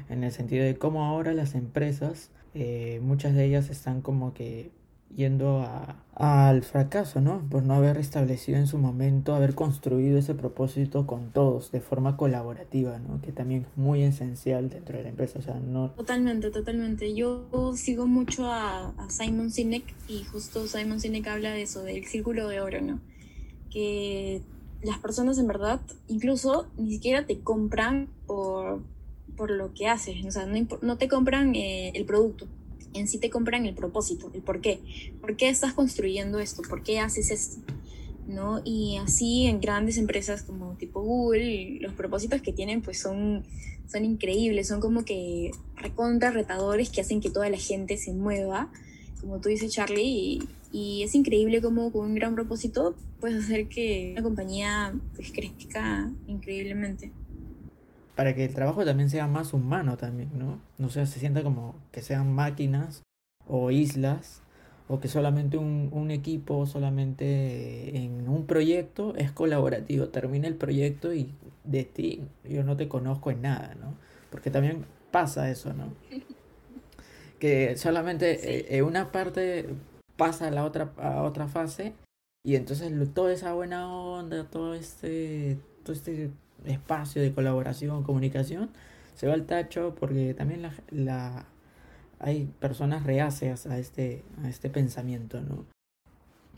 en el sentido de cómo ahora las empresas, eh, muchas de ellas están como que yendo al fracaso, ¿no? Por no haber establecido en su momento, haber construido ese propósito con todos de forma colaborativa, ¿no? Que también es muy esencial dentro de la empresa, o sea, no... Totalmente, totalmente. Yo sigo mucho a, a Simon Sinek y justo Simon Sinek habla de eso, del círculo de oro, ¿no? Que las personas en verdad incluso ni siquiera te compran por, por lo que haces, o sea, no, no te compran eh, el producto, en sí te compran el propósito, el por qué. ¿Por qué estás construyendo esto? ¿Por qué haces esto? ¿No? Y así en grandes empresas como tipo Google, los propósitos que tienen pues son, son increíbles, son como que recontra retadores que hacen que toda la gente se mueva, como tú dices Charlie, y, y es increíble como con un gran propósito puedes hacer que una compañía pues, crezca increíblemente para que el trabajo también sea más humano también, ¿no? No sea, se sienta como que sean máquinas o islas o que solamente un, un equipo, solamente en un proyecto es colaborativo. Termina el proyecto y de ti yo no te conozco en nada, ¿no? Porque también pasa eso, ¿no? Que solamente eh, una parte pasa a la otra, a otra fase y entonces toda esa buena onda, todo este, todo este espacio de colaboración, comunicación, se va al tacho porque también la, la, hay personas reacias a este, a este pensamiento, ¿no?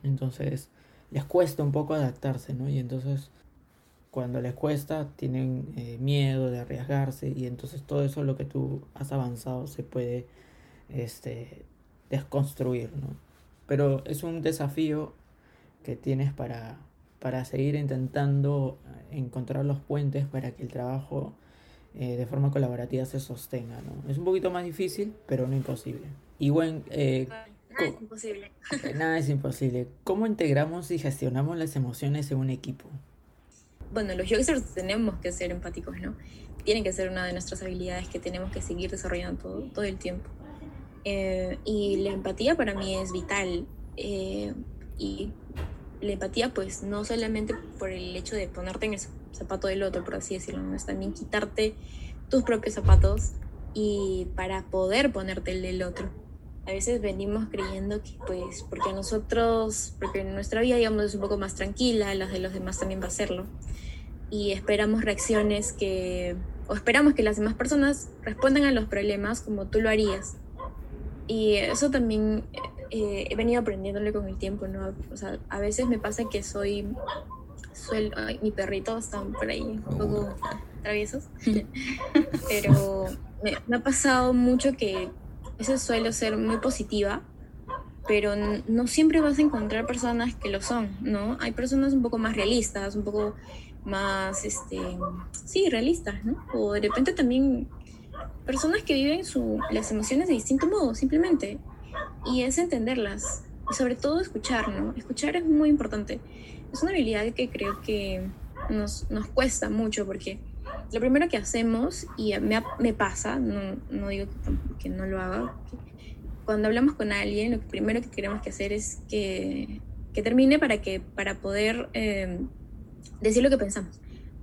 Entonces les cuesta un poco adaptarse, ¿no? Y entonces cuando les cuesta tienen eh, miedo de arriesgarse y entonces todo eso lo que tú has avanzado se puede este, desconstruir, ¿no? Pero es un desafío que tienes para, para seguir intentando encontrar los puentes para que el trabajo eh, de forma colaborativa se sostenga. ¿no? Es un poquito más difícil, pero no imposible. Y bueno, eh, nada es imposible. Nada es imposible. ¿Cómo integramos y gestionamos las emociones en un equipo? Bueno, los youngsters tenemos que ser empáticos, ¿no? Tiene que ser una de nuestras habilidades que tenemos que seguir desarrollando todo, todo el tiempo. Y la empatía para mí es vital. y la empatía, pues no solamente por el hecho de ponerte en el zapato del otro, por así decirlo, ¿no? es también quitarte tus propios zapatos y para poder ponerte el del otro. A veces venimos creyendo que pues porque nosotros, porque nuestra vida digamos es un poco más tranquila, las de los demás también va a serlo. Y esperamos reacciones que, o esperamos que las demás personas respondan a los problemas como tú lo harías. Y eso también eh, he venido aprendiéndole con el tiempo, ¿no? O sea, a veces me pasa que soy, soy mi perrito está por ahí un poco traviesos, pero me, ha pasado mucho que eso suelo ser muy positiva, pero no siempre vas a encontrar personas que lo son, ¿no? Hay personas un poco más realistas, un poco más, este, sí, realistas, ¿no? O de repente también personas que viven su, las emociones de distinto modo, simplemente y es entenderlas y sobre todo escuchar, ¿no? Escuchar es muy importante. Es una habilidad que creo que nos, nos cuesta mucho porque lo primero que hacemos, y me, me pasa, no, no digo que, no lo haga, cuando hablamos con alguien, lo primero que queremos que hacer es que, que termine para, que, para poder eh, decir lo que pensamos.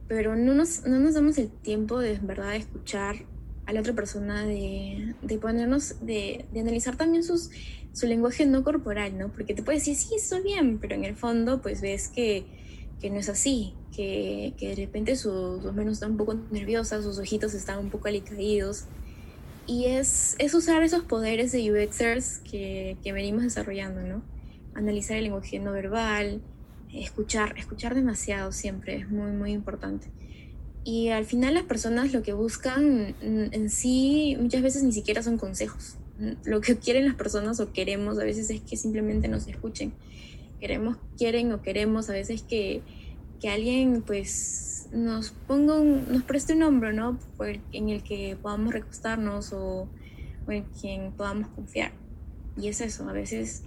Pero no nos, no nos damos el tiempo de en verdad escuchar a la otra persona, de, de ponernos, de, de, analizar también sus, su lenguaje no corporal, ¿no? Porque te puede decir, sí, estoy bien, pero en el fondo pues ves que, que no es así, que, que de repente sus, sus manos están un poco nerviosas, sus ojitos están un poco alicaídos. Y es, es usar esos poderes de UXers que, que venimos desarrollando, ¿no? Analizar el lenguaje no verbal, escuchar, escuchar demasiado siempre es muy, muy importante. Y al final las personas lo que buscan en sí muchas veces ni siquiera son consejos. Lo que quieren las personas o queremos a veces es que simplemente nos escuchen. Queremos, quieren o queremos a veces que, que alguien pues nos ponga un, nos preste un hombro, ¿no? en el que podamos recostarnos o, o en quien podamos confiar. Y es eso, a veces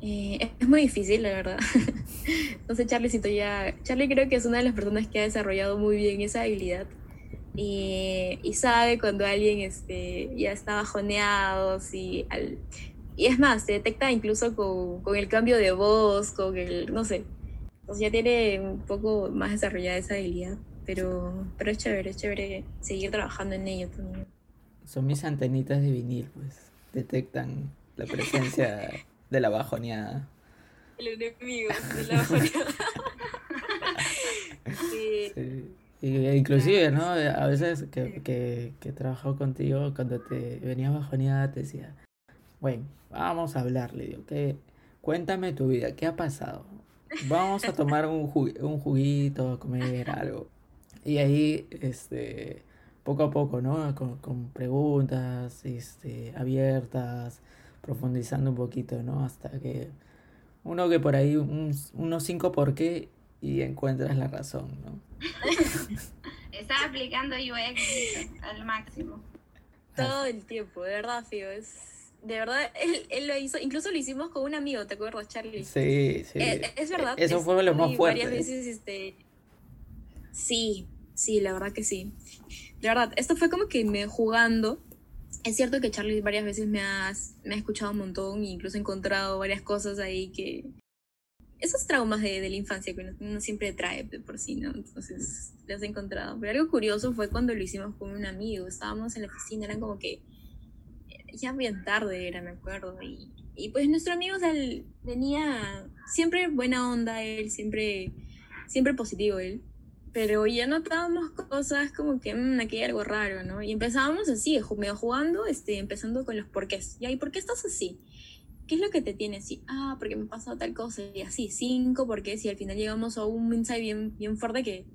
eh, es muy difícil, la verdad. Entonces, Charlie, ya. Charlie creo que es una de las personas que ha desarrollado muy bien esa habilidad. Y, y sabe cuando alguien este, ya está bajoneado. Si y es más, se detecta incluso con, con, el cambio de voz, con el. No sé. Entonces, ya tiene un poco más desarrollada esa habilidad. Pero, pero es chévere, es chévere seguir trabajando en ello también. Son mis antenitas de vinil, pues. Detectan la presencia de la bajoneada. El enemigo de la bajoneada. sí. Sí. Y, inclusive, ¿no? A veces que, que, que he trabajado contigo, cuando te venías bajoneada, te decía, bueno, vamos a hablar, le digo, ¿qué? Cuéntame tu vida, ¿qué ha pasado? Vamos a tomar un, ju- un juguito, a comer algo. Y ahí, este, poco a poco, ¿no? Con, con preguntas, este, abiertas, profundizando un poquito, ¿no? Hasta que uno que por ahí, un- unos cinco por qué y encuentras la razón, ¿no? Está aplicando UX al máximo. Todo el tiempo, de verdad, Fío. Es, de verdad, él, él lo hizo, incluso lo hicimos con un amigo, ¿te acuerdas, Charlie? Sí, sí. Eh, es verdad. Eso es- fue lo más fuerte. Varias veces, este. Sí, sí, la verdad que sí. De verdad, esto fue como que me jugando. Es cierto que Charlie varias veces me ha, escuchado un montón e incluso he encontrado varias cosas ahí que. Esos traumas de, la infancia que uno, siempre trae de por sí, ¿no? Entonces los he encontrado. Pero algo curioso fue cuando lo hicimos con un amigo. Estábamos en la oficina, eran como que. Ya bien tarde era, me acuerdo. Y, pues nuestro amigo o venía siempre buena onda, él siempre, siempre positivo él. Pero ya notábamos cosas como que mmm, aquí hay algo raro, ¿no? Y empezábamos así, medio jugando, este, empezando con los porqués. ¿Ya? ¿Y por qué estás así? ¿Qué es lo que te tiene así? Ah, porque me ha pasado tal cosa. Y así, cinco porqués. Y al final llegamos a un insight bien, bien fuerte que,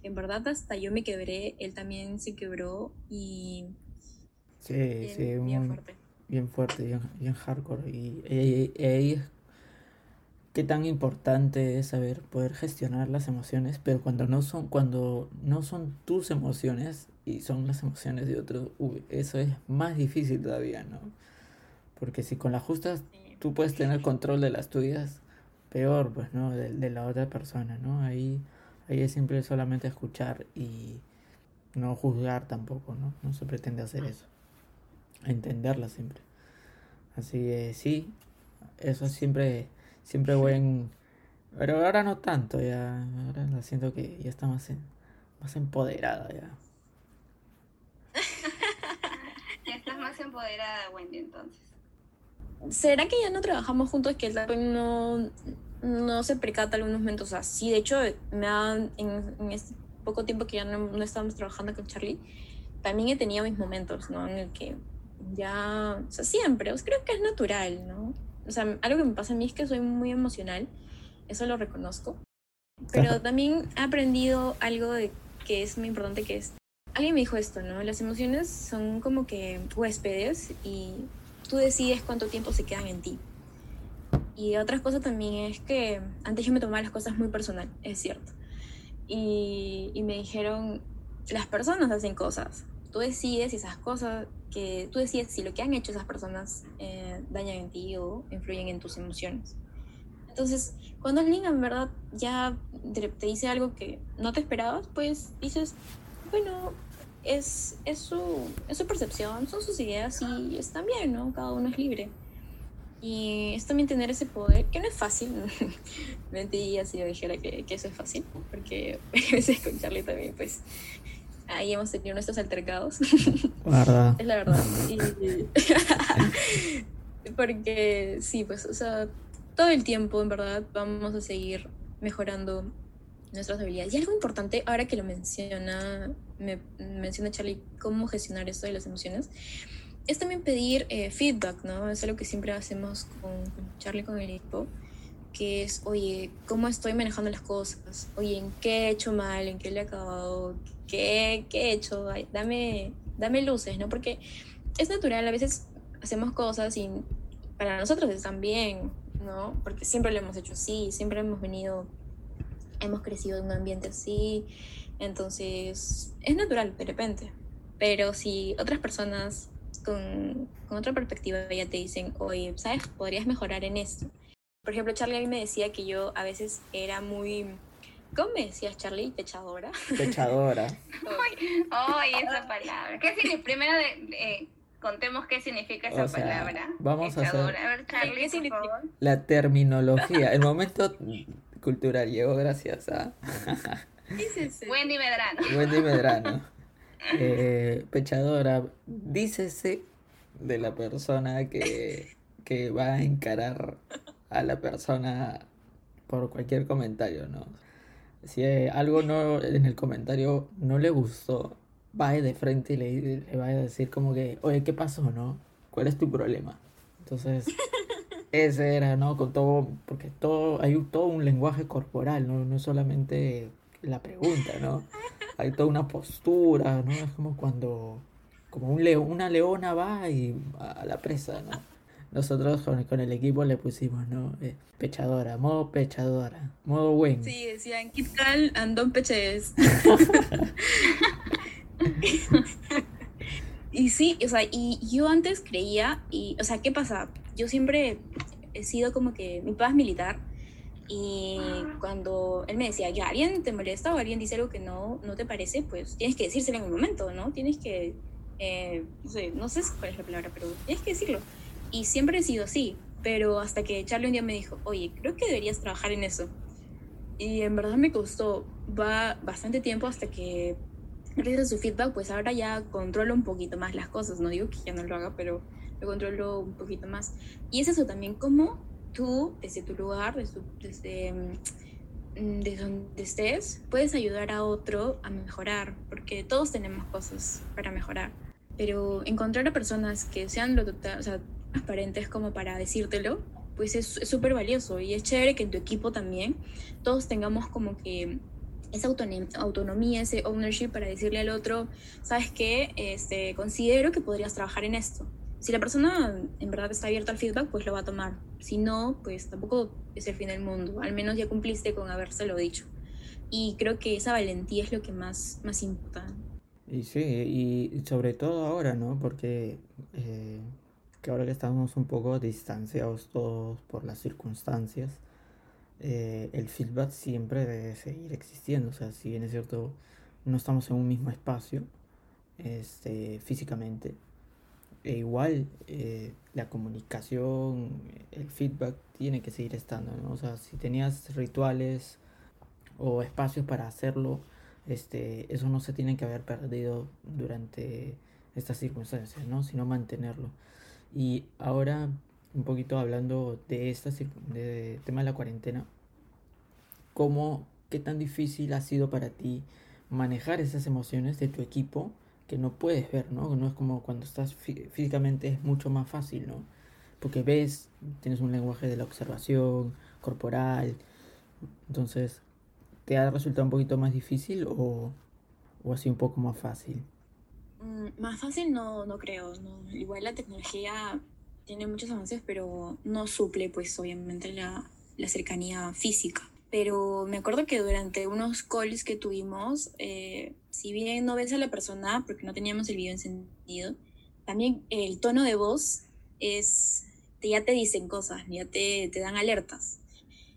que en verdad hasta yo me quebré, él también se quebró y Sí, bien, sí, bien muy, fuerte. bien fuerte, bien, bien hardcore. Y ahí es qué tan importante es saber poder gestionar las emociones, pero cuando no son, cuando no son tus emociones y son las emociones de otros, eso es más difícil todavía, ¿no? Porque si con las justas tú puedes tener control de las tuyas, peor, pues, ¿no? De, de la otra persona, ¿no? Ahí, ahí es simple solamente escuchar y no juzgar tampoco, ¿no? No se pretende hacer eso. Entenderla siempre. Así que sí, eso es siempre, siempre buen... Pero ahora no tanto, ya. Ahora la siento que ya está más, en- más empoderada, ya. Ya estás más empoderada, Wendy, entonces. ¿Será que ya no trabajamos juntos? Que él también no, no se percata algunos momentos así. De hecho, me ha, en, en este poco tiempo que ya no, no estábamos trabajando con Charlie, también he tenido mis momentos, ¿no? En el que ya, o sea, siempre, pues creo que es natural, ¿no? O sea, algo que me pasa a mí es que soy muy emocional, eso lo reconozco. Pero también he aprendido algo de que es muy importante, que es, alguien me dijo esto, ¿no? Las emociones son como que huéspedes y tú decides cuánto tiempo se quedan en ti. Y otra cosa también es que antes yo me tomaba las cosas muy personal, es cierto. Y, y me dijeron, las personas hacen cosas. Tú decides si esas cosas, que tú decides si lo que han hecho esas personas eh, dañan en ti o influyen en tus emociones. Entonces, cuando alguien en verdad ya te dice algo que no te esperabas, pues dices, bueno, es, es, su, es su percepción, son sus ideas y están bien, ¿no? Cada uno es libre. Y es también tener ese poder, que no es fácil. Mentiría si yo dijera que, que eso es fácil, porque a veces con también, pues, ahí hemos tenido nuestros altercados. ¿Verdad? Es la verdad. Y- porque sí, pues, o sea, todo el tiempo, en verdad, vamos a seguir mejorando nuestras habilidades. Y algo importante, ahora que lo menciona, me menciona Charlie, cómo gestionar esto de las emociones, es también pedir eh, feedback, ¿no? Es algo que siempre hacemos con, con Charlie, con el equipo, que es, oye, ¿cómo estoy manejando las cosas? Oye, ¿en qué he hecho mal? ¿En qué le he acabado? ¿Qué, qué he hecho? Ay, dame, dame luces, ¿no? Porque es natural, a veces hacemos cosas y para nosotros están bien, ¿no? Porque siempre lo hemos hecho así, siempre hemos venido, hemos crecido en un ambiente así, entonces es natural de repente. Pero si otras personas con, con otra perspectiva ya te dicen, oye, ¿sabes? Podrías mejorar en esto. Por ejemplo, Charlie a mí me decía que yo a veces era muy... ¿Cómo me decías, Charlie? Pechadora. Pechadora. ¡Ay, esa palabra! ¿Qué significa? Primero de, eh, contemos qué significa esa O sea, palabra. vamos a hacer-. A ver, Charlie, ¿Qué por significa? favor. La terminología. El momento cultural llegó gracias a Dícese. Wendy Medrano. Wendy Medrano. Eh, pechadora. Dícese de la persona que que va a encarar a la persona por cualquier comentario, ¿no? Si algo no en el comentario no le gustó, va de frente y le, le va a decir como que, oye, ¿qué pasó, no? ¿Cuál es tu problema? Entonces, ese era, ¿no? Con todo, porque todo, hay todo un lenguaje corporal, ¿no? No solamente la pregunta, ¿no? Hay toda una postura, ¿no? Es como cuando, como un león, una leona va y a la presa, ¿no? Nosotros con, el equipo le pusimos, ¿no? Eh, pechadora, modo pechadora, modo buen. Sí, decían Kitkal andón peches. y sí, o sea, y yo antes creía, y, o sea, ¿qué pasa? Yo siempre he sido como que, mi papá es militar, y cuando él me decía, ya, alguien te molesta o alguien dice algo que no, no te parece, pues tienes que decírselo en un momento, ¿no? Tienes que, eh, no sé, no sé cuál es la palabra, pero tienes que decirlo. Y siempre he sido así, pero hasta que Charlie un día me dijo, oye, creo que deberías trabajar en eso. Y en verdad me costó va bastante tiempo hasta que, gracias a su feedback, pues ahora ya controlo un poquito más las cosas. No digo que ya no lo haga, pero lo controlo un poquito más. Y es eso también, como tú, desde tu lugar, desde, desde, mm, desde donde estés, puedes ayudar a otro a mejorar, porque todos tenemos cosas para mejorar. Pero encontrar a personas que sean lo total, transparentes como para decírtelo, pues es súper valioso y es chévere que en tu equipo también todos tengamos como que esa autonomía, ese ownership para decirle al otro, sabes qué, este, considero que podrías trabajar en esto. Si la persona en verdad está abierta al feedback, pues lo va a tomar. Si no, pues tampoco es el fin del mundo. Al menos ya cumpliste con habérselo dicho. Y creo que esa valentía es lo que más, más importa. Y sí, y sobre todo ahora, ¿no? Porque eh, que ahora que estamos un poco distanciados todos por las circunstancias, eh, el feedback siempre debe seguir existiendo. O sea, si bien es cierto, no estamos en un mismo espacio este, físicamente, e igual eh, la comunicación, el feedback tiene que seguir estando. O sea, si tenías rituales o espacios para hacerlo, este, eso no se tiene que haber perdido durante estas circunstancias, ¿no? sino mantenerlo. Y ahora, un poquito hablando de este de tema de la cuarentena, ¿cómo, qué tan difícil ha sido para ti manejar esas emociones de tu equipo que no puedes ver, ¿no? No es como cuando estás físicamente es mucho más fácil, ¿no? Porque ves, tienes un lenguaje de la observación corporal, entonces, ¿te ha resultado un poquito más difícil o, o así un poco más fácil? Mm, más fácil no, no creo. No. Igual la tecnología tiene muchos avances, pero no suple, pues, obviamente, la, la cercanía física. Pero me acuerdo que durante unos calls que tuvimos, eh, si bien no ves a la persona porque no teníamos el video encendido, también el tono de voz es, ya te dicen cosas, ya te, te dan alertas.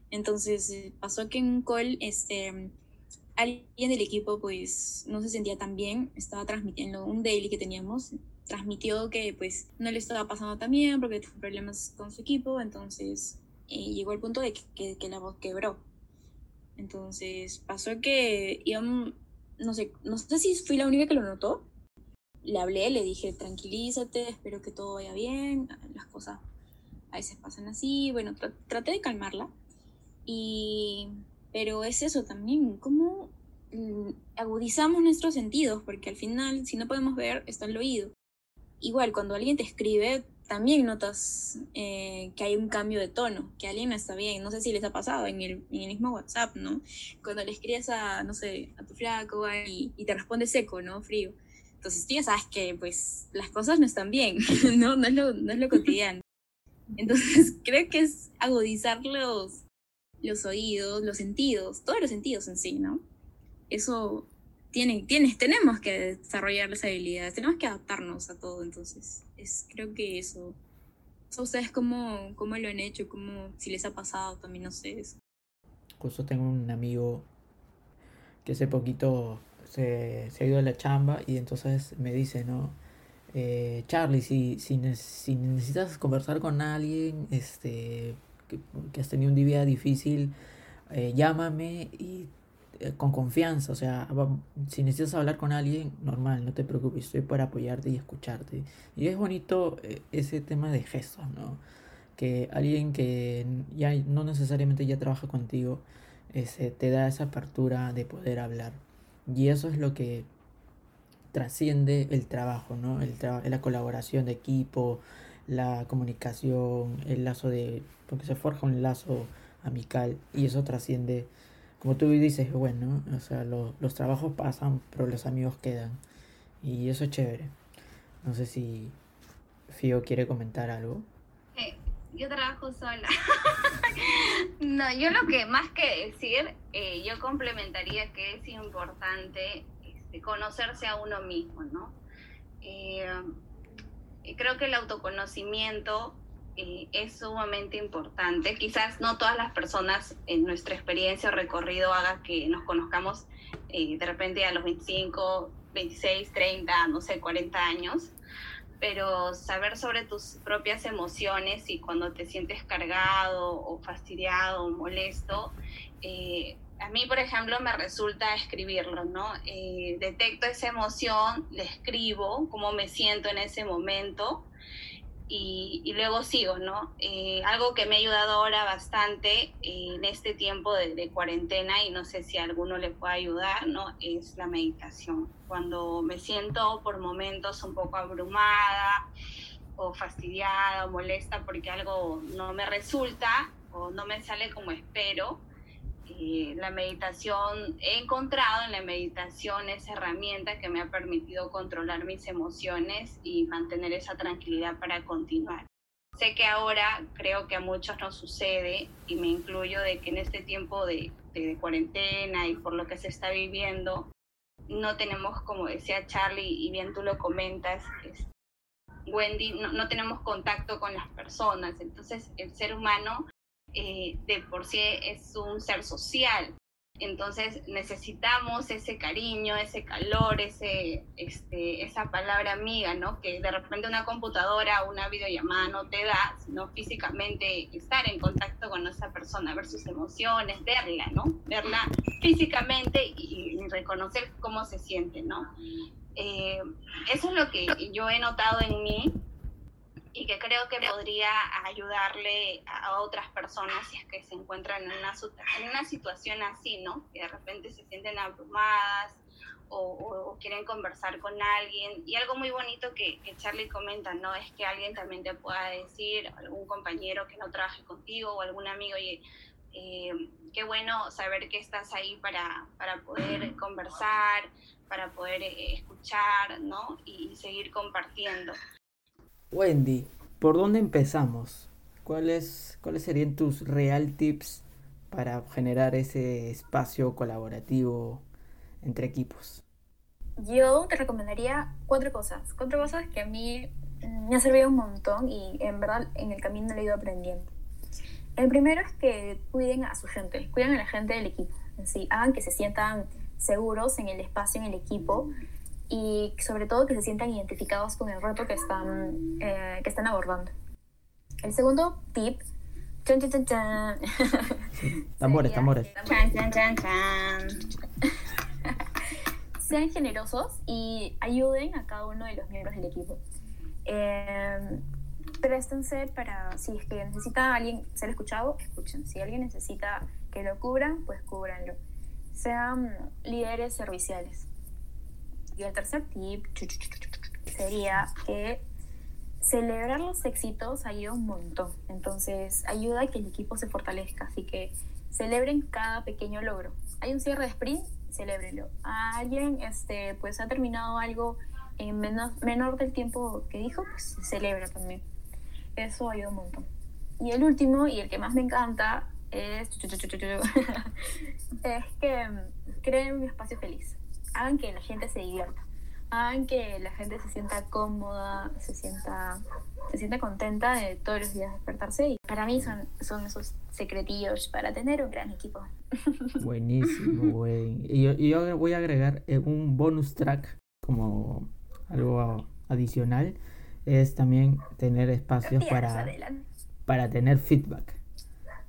Entonces eh, pasó que en un call, este, alguien del equipo pues no se sentía tan bien, estaba transmitiendo un daily que teníamos, transmitió que pues no le estaba pasando tan bien porque tuvo problemas con su equipo, entonces eh, llegó el punto de que, que, la voz quebró. Entonces pasó que íbamos, no sé, no sé si fui la única que lo notó. Le hablé, le dije, tranquilízate, espero que todo vaya bien, las cosas a veces pasan así, bueno, traté de calmarla. Y pero es eso también, cómo mm, agudizamos nuestros sentidos, porque al final, si no podemos ver, está el oído. Igual, cuando alguien te escribe, también notas eh, que hay un cambio de tono, que alguien está bien. No sé si les ha pasado en el, en el mismo WhatsApp, ¿no? Cuando le escribes a, no sé, a tu flaco y, y, te responde seco, ¿no? Frío. Entonces tú ya sabes que, pues, las cosas no están bien, ¿no? No es lo, no es lo cotidiano. Entonces creo que es agudizar los, los oídos, los sentidos, todos los sentidos en sí, ¿no? Eso tiene, tienes, tenemos que desarrollar las habilidades, tenemos que adaptarnos a todo, entonces es, creo que eso. ¿Ustedes cómo, cómo lo han hecho? ¿Cómo, si les ha pasado también, no sé eso? Justo tengo un amigo que hace poquito se, se ha ido a la chamba y entonces me dice, ¿no? Eh, Charlie, si, si, si necesitas conversar con alguien, este, que, has tenido un día difícil, eh, llámame y eh, con confianza, o sea, si necesitas hablar con alguien, normal, no te preocupes, estoy para apoyarte y escucharte. Y es bonito eh, ese tema de gestos, ¿no? que alguien que ya no necesariamente ya trabaja contigo ese, te da esa apertura de poder hablar. Y eso es lo que trasciende el trabajo, ¿no? El la colaboración de equipo, la comunicación, el lazo de... porque se forja un lazo amical y eso trasciende, como tú dices, bueno, o sea, los trabajos pasan, pero los amigos quedan y eso es chévere. No sé si Fío quiere comentar algo. Eh, yo trabajo sola. no, yo lo que más que decir, eh, yo complementaría que es importante este, conocerse a uno mismo, ¿no? Eh, creo que el autoconocimiento eh, es sumamente importante. Quizás no todas las personas en nuestra experiencia o recorrido haga que nos conozcamos de repente a los 25, 26, 30, no sé, 40 años pero saber sobre tus propias emociones y cuando te sientes cargado o fastidiado o molesto, eh, a mí, por ejemplo, me resulta escribirlo, ¿no? Eh, detecto esa emoción, le escribo cómo me siento en ese momento y, luego sigo, ¿no? Eh, algo que me ha ayudado ahora bastante en este tiempo de, cuarentena y no sé si a alguno le puede ayudar, ¿no? Es la meditación. Cuando me siento por momentos un poco abrumada o fastidiada o molesta porque algo no me resulta o no me sale como espero, eh, la meditación, he encontrado en la meditación esa herramienta que me ha permitido controlar mis emociones y mantener esa tranquilidad para continuar. Sé que ahora creo que a muchos nos sucede, y me incluyo, de que en este tiempo de, cuarentena y por lo que se está viviendo, no tenemos, como decía Charlie, y bien tú lo comentas, Wendy, no, no, tenemos contacto con las personas. Entonces, el ser humano eh, de por sí es un ser social. Entonces necesitamos ese cariño, ese calor, ese, este, esa palabra amiga, ¿no? Que de repente una computadora una videollamada no te da, sino físicamente estar en contacto con esa persona, ver sus emociones, verla, ¿no? Verla físicamente y, reconocer cómo se siente, ¿no? Eh, eso es lo que yo he notado en mí y que creo que podría ayudarle a otras personas si es que se encuentran en una, en una situación así, ¿no? Que de repente se sienten abrumadas o, quieren conversar con alguien. Y algo muy bonito que, que, Charlie comenta, ¿no? Es que alguien también te pueda decir, algún compañero que no trabaje contigo o algún amigo, oye, eh, qué bueno saber que estás ahí para, para poder conversar, para poder eh, escuchar, ¿no? Y seguir compartiendo. Wendy, ¿por dónde empezamos? ¿Cuáles, ¿Cuáles serían tus real tips para generar ese espacio colaborativo entre equipos? Yo te recomendaría cuatro cosas, cuatro cosas que a mí me han servido un montón y en verdad en el camino lo he ido aprendiendo. El primero es que cuiden a su gente, cuiden a la gente del equipo, sí, hagan que se sientan seguros en el espacio, en el equipo y sobre todo que se sientan identificados con el reto que están, eh, que están abordando. El segundo tip... Chan, chan, chan, tambores, tambores. Sean generosos y ayuden a cada uno de los miembros del equipo. Eh, préstense para, si es que necesita alguien ser escuchado, escuchen. Si alguien necesita que lo cubran, pues cúbranlo. Sean líderes serviciales. Y el tercer tip sería que celebrar los éxitos ayuda un montón. Entonces, ayuda a que el equipo se fortalezca. Así que celebren cada pequeño logro. Hay un cierre de sprint, celébrenlo. alguien este, pues ha terminado algo en menor, del tiempo que dijo, pues celebra también. Eso ayuda un montón. Y el último, y el que más me encanta, es, es que creen un espacio feliz hagan que la gente se divierta, hagan que la gente se sienta cómoda, se sienta, se sienta contenta de todos los días despertarse. Y para mí son, son esos secretillos para tener un gran equipo. Buenísimo, güey. Y yo, voy a agregar eh, un bonus track como algo adicional. Es también tener espacios para, para tener feedback.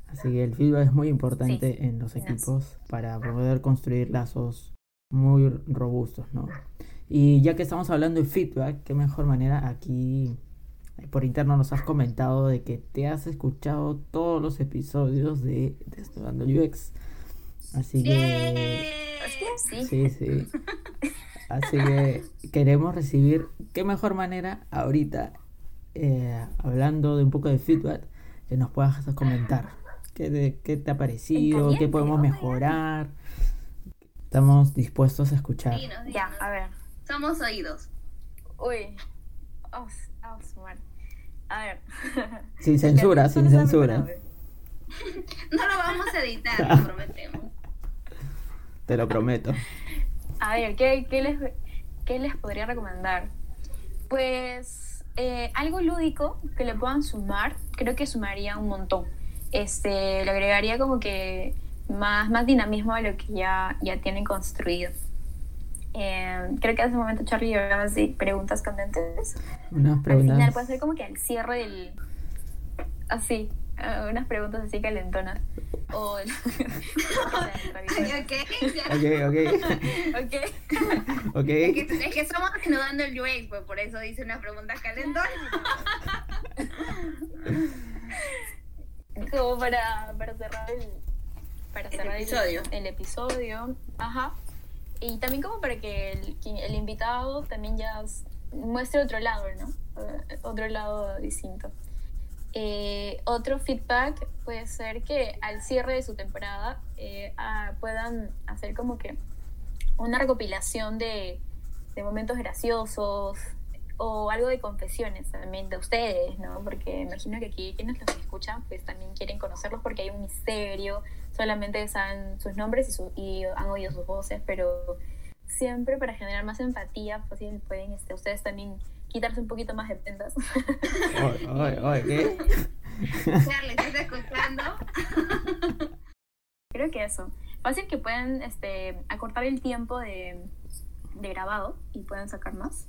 Así que el feedback es muy importante en los equipos para poder construir lazos muy robustos, ¿no? Y ya que estamos hablando de feedback, qué mejor manera aquí por interno nos has comentado de que te has escuchado todos los episodios de Desnudando UX. Así que... Sí. Sí, sí. Así que queremos recibir, qué mejor manera ahorita, eh, hablando de un poco de feedback, que nos puedas comentar. ¿Qué te, qué te ha parecido? ¿Qué podemos mejorar? Estamos dispuestos a escuchar. Dinos, Ya, dinos. a ver. Somos oídos. Uy. Vamos, vamos, man. A ver. Sin censura, sin censura. No lo vamos a editar, lo prometemos. Te lo prometo. A ver, ¿qué, qué les, qué les podría recomendar? Pues eh, algo lúdico que le puedan sumar, creo que sumaría un montón. Este, le agregaría como que más, más dinamismo a lo que ya, ya tienen construido. Eh, creo que hace un momento Charlie hablaba de preguntas candentes. Unas Al final preguntas. puede ser como que al cierre del... Así, eh, unas preguntas así calentonas. O... ok. Ok, ok. Es que, es que estamos desnudando el UX, pues por eso dice una pregunta calentonas. como para, para cerrar el para El cerrar el- episodio. el, episodio ajá y también como para que el, el invitado también ya muestre otro lado no otro lado distinto Eh, otro feedback puede ser que al cierre de su temporada eh, ah, puedan hacer como que una recopilación de, de momentos graciosos o algo de confesiones también de ustedes, ¿no? Porque imagino que aquí quienes los escuchan pues también quieren conocerlos porque hay un misterio, solamente saben sus nombres y, su- y han oído sus voces, pero siempre para generar más empatía, fácil pueden este, ustedes también quitarse un poquito más de prendas. Oye, oye, oye, ¿qué? Charlie, ¿estás escuchando? Creo que eso. Fácil que pueden este, acortar el tiempo de, de grabado y pueden sacar más,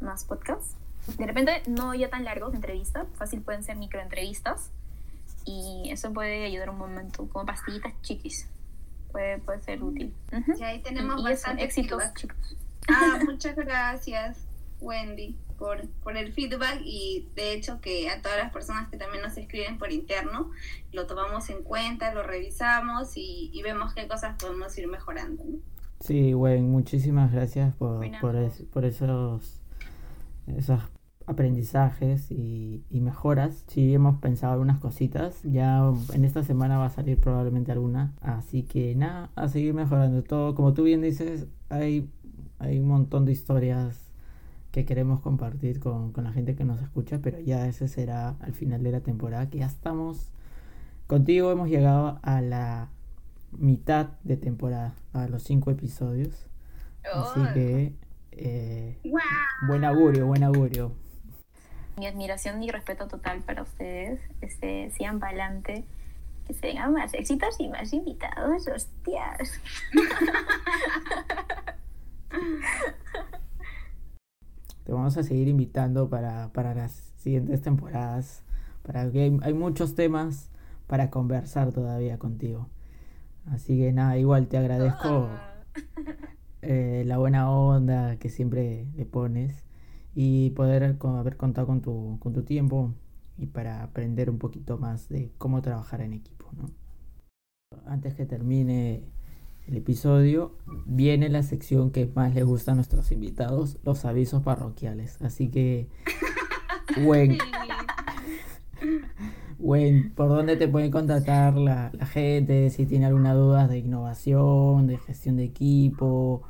más podcasts. De repente, no ya tan largos, entrevistas. Fácil pueden ser microentrevistas. Y eso puede ayudar un momento, como pastillitas chiquis. Puede, puede ser útil. Y ahí tenemos y eso, bastante éxitos, feedback. chicos. Ah, muchas gracias, Wendy, por, por el feedback y de hecho que a todas las personas que también nos escriben por interno, lo tomamos en cuenta, lo revisamos y, y vemos qué cosas podemos ir mejorando. ¿no? Sí, güey, muchísimas gracias por, Buena. por, es- por esos, esos aprendizajes y, y mejoras. Sí, hemos pensado algunas cositas. Ya en esta semana va a salir probablemente alguna. Así que nada, a seguir mejorando todo. Como tú bien dices, hay, hay un montón de historias que queremos compartir con, con la gente que nos escucha, pero ya ese será al final de la temporada, que ya estamos contigo, hemos llegado a la mitad de temporada, a los cinco episodios. Así Oh. que eh, buen augurio, buen augurio. Mi admiración y respeto total para ustedes. Este, sigan para adelante. Que se vengan más éxitos y más invitados. Hostias. Te vamos a seguir invitando para, para las siguientes temporadas. Para que hay, hay muchos temas para conversar todavía contigo. Así que nada, igual te agradezco eh, la buena onda que siempre le pones y poder co- haber contado con tu, con tu tiempo y para aprender un poquito más de cómo trabajar en equipo, ¿no? Antes que termine el episodio, viene la sección que más le gusta a nuestros invitados, los avisos parroquiales. Así que, Gwen, Gwen, ¿por dónde te pueden contactar la, la gente? Si tiene alguna duda de innovación, de gestión de equipo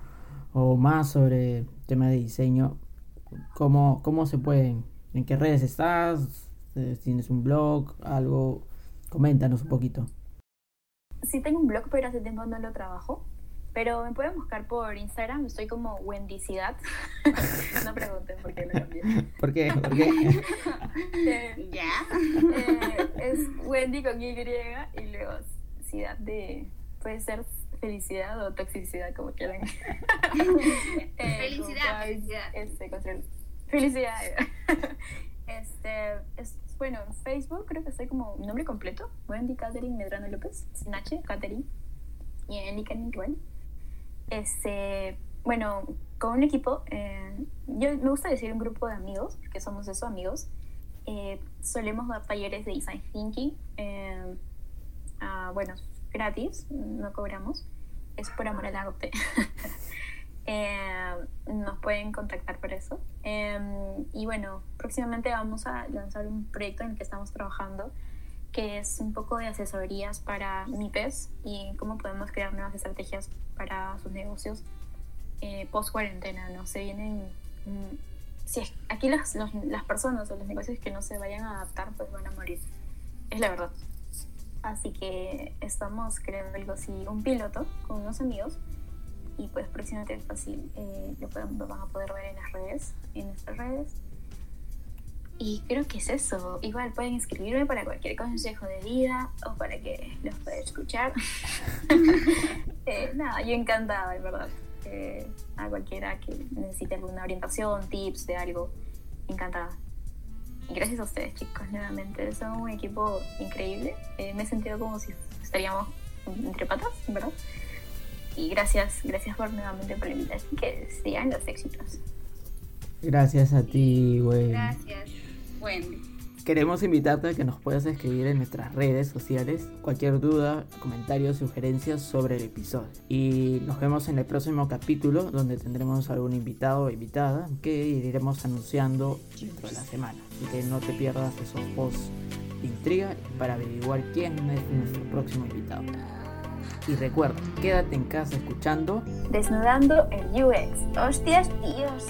o más sobre temas de diseño, ¿cómo, cómo se pueden? ¿En qué redes estás? Eh, ¿Tienes un blog? ¿Algo? Coméntanos un poquito. Sí tengo un blog, pero hace tiempo no lo trabajo. Pero me pueden buscar por Instagram. Estoy como Wendycidad. no pregunten por qué lo cambié. ¿Por qué? ¿Por qué? Eh, ¿Ya? eh, es Wendy con Y y luego ciudad de... Puede ser felicidad o toxicidad, como quieran. Eh, Felicidad, felicidad. Este, control- Felicidad. este, es, bueno, en Facebook creo que estoy como nombre completo. Wendy Catherine Medrano López, sin H, Catherine. Y en LinkedIn igual. Este, bueno, con un equipo, eh, yo me gusta decir un grupo de amigos, porque somos eso, amigos. eh, solemos dar talleres de design thinking, eh, bueno, gratis, no cobramos, es por amor al arte. Eh, nos pueden contactar por eso. Em, y bueno, próximamente vamos a lanzar un proyecto en el que estamos trabajando que es un poco de asesorías para MIPES y cómo podemos crear nuevas estrategias para sus negocios eh, post cuarentena, ¿no? Se vienen... Mm, si es, aquí las, las personas o los negocios que no se vayan a adaptar, pues van a morir. Es la verdad. Así que estamos creando algo así, un piloto con unos amigos y pues próximamente es fácil, eh, lo, lo van a poder ver en las redes, en nuestras redes. Y creo que es eso. Igual pueden escribirme para cualquier consejo de vida o para que los pueda escuchar. eh, nada, yo encantada, de verdad. Eh, a cualquiera que necesite alguna orientación, tips de algo, encantada. Y gracias a ustedes, chicos, nuevamente. Son un equipo increíble. Eh, me he sentido como si estaríamos entre patas, ¿verdad? Y gracias, gracias por nuevamente por la invitación. Que sigan los éxitos. Gracias a ti, güey. Gracias. Wendy. Queremos invitarte a que nos puedas escribir en nuestras redes sociales cualquier duda, comentario, sugerencias sobre el episodio. Y nos vemos en el próximo capítulo donde tendremos algún invitado o invitada que iremos anunciando dentro de la semana. Así que no te pierdas esos posts de intriga para averiguar quién es nuestro próximo invitado. Y recuerda, quédate en casa escuchando Desnudando el UX. ¡Hostias, tíos!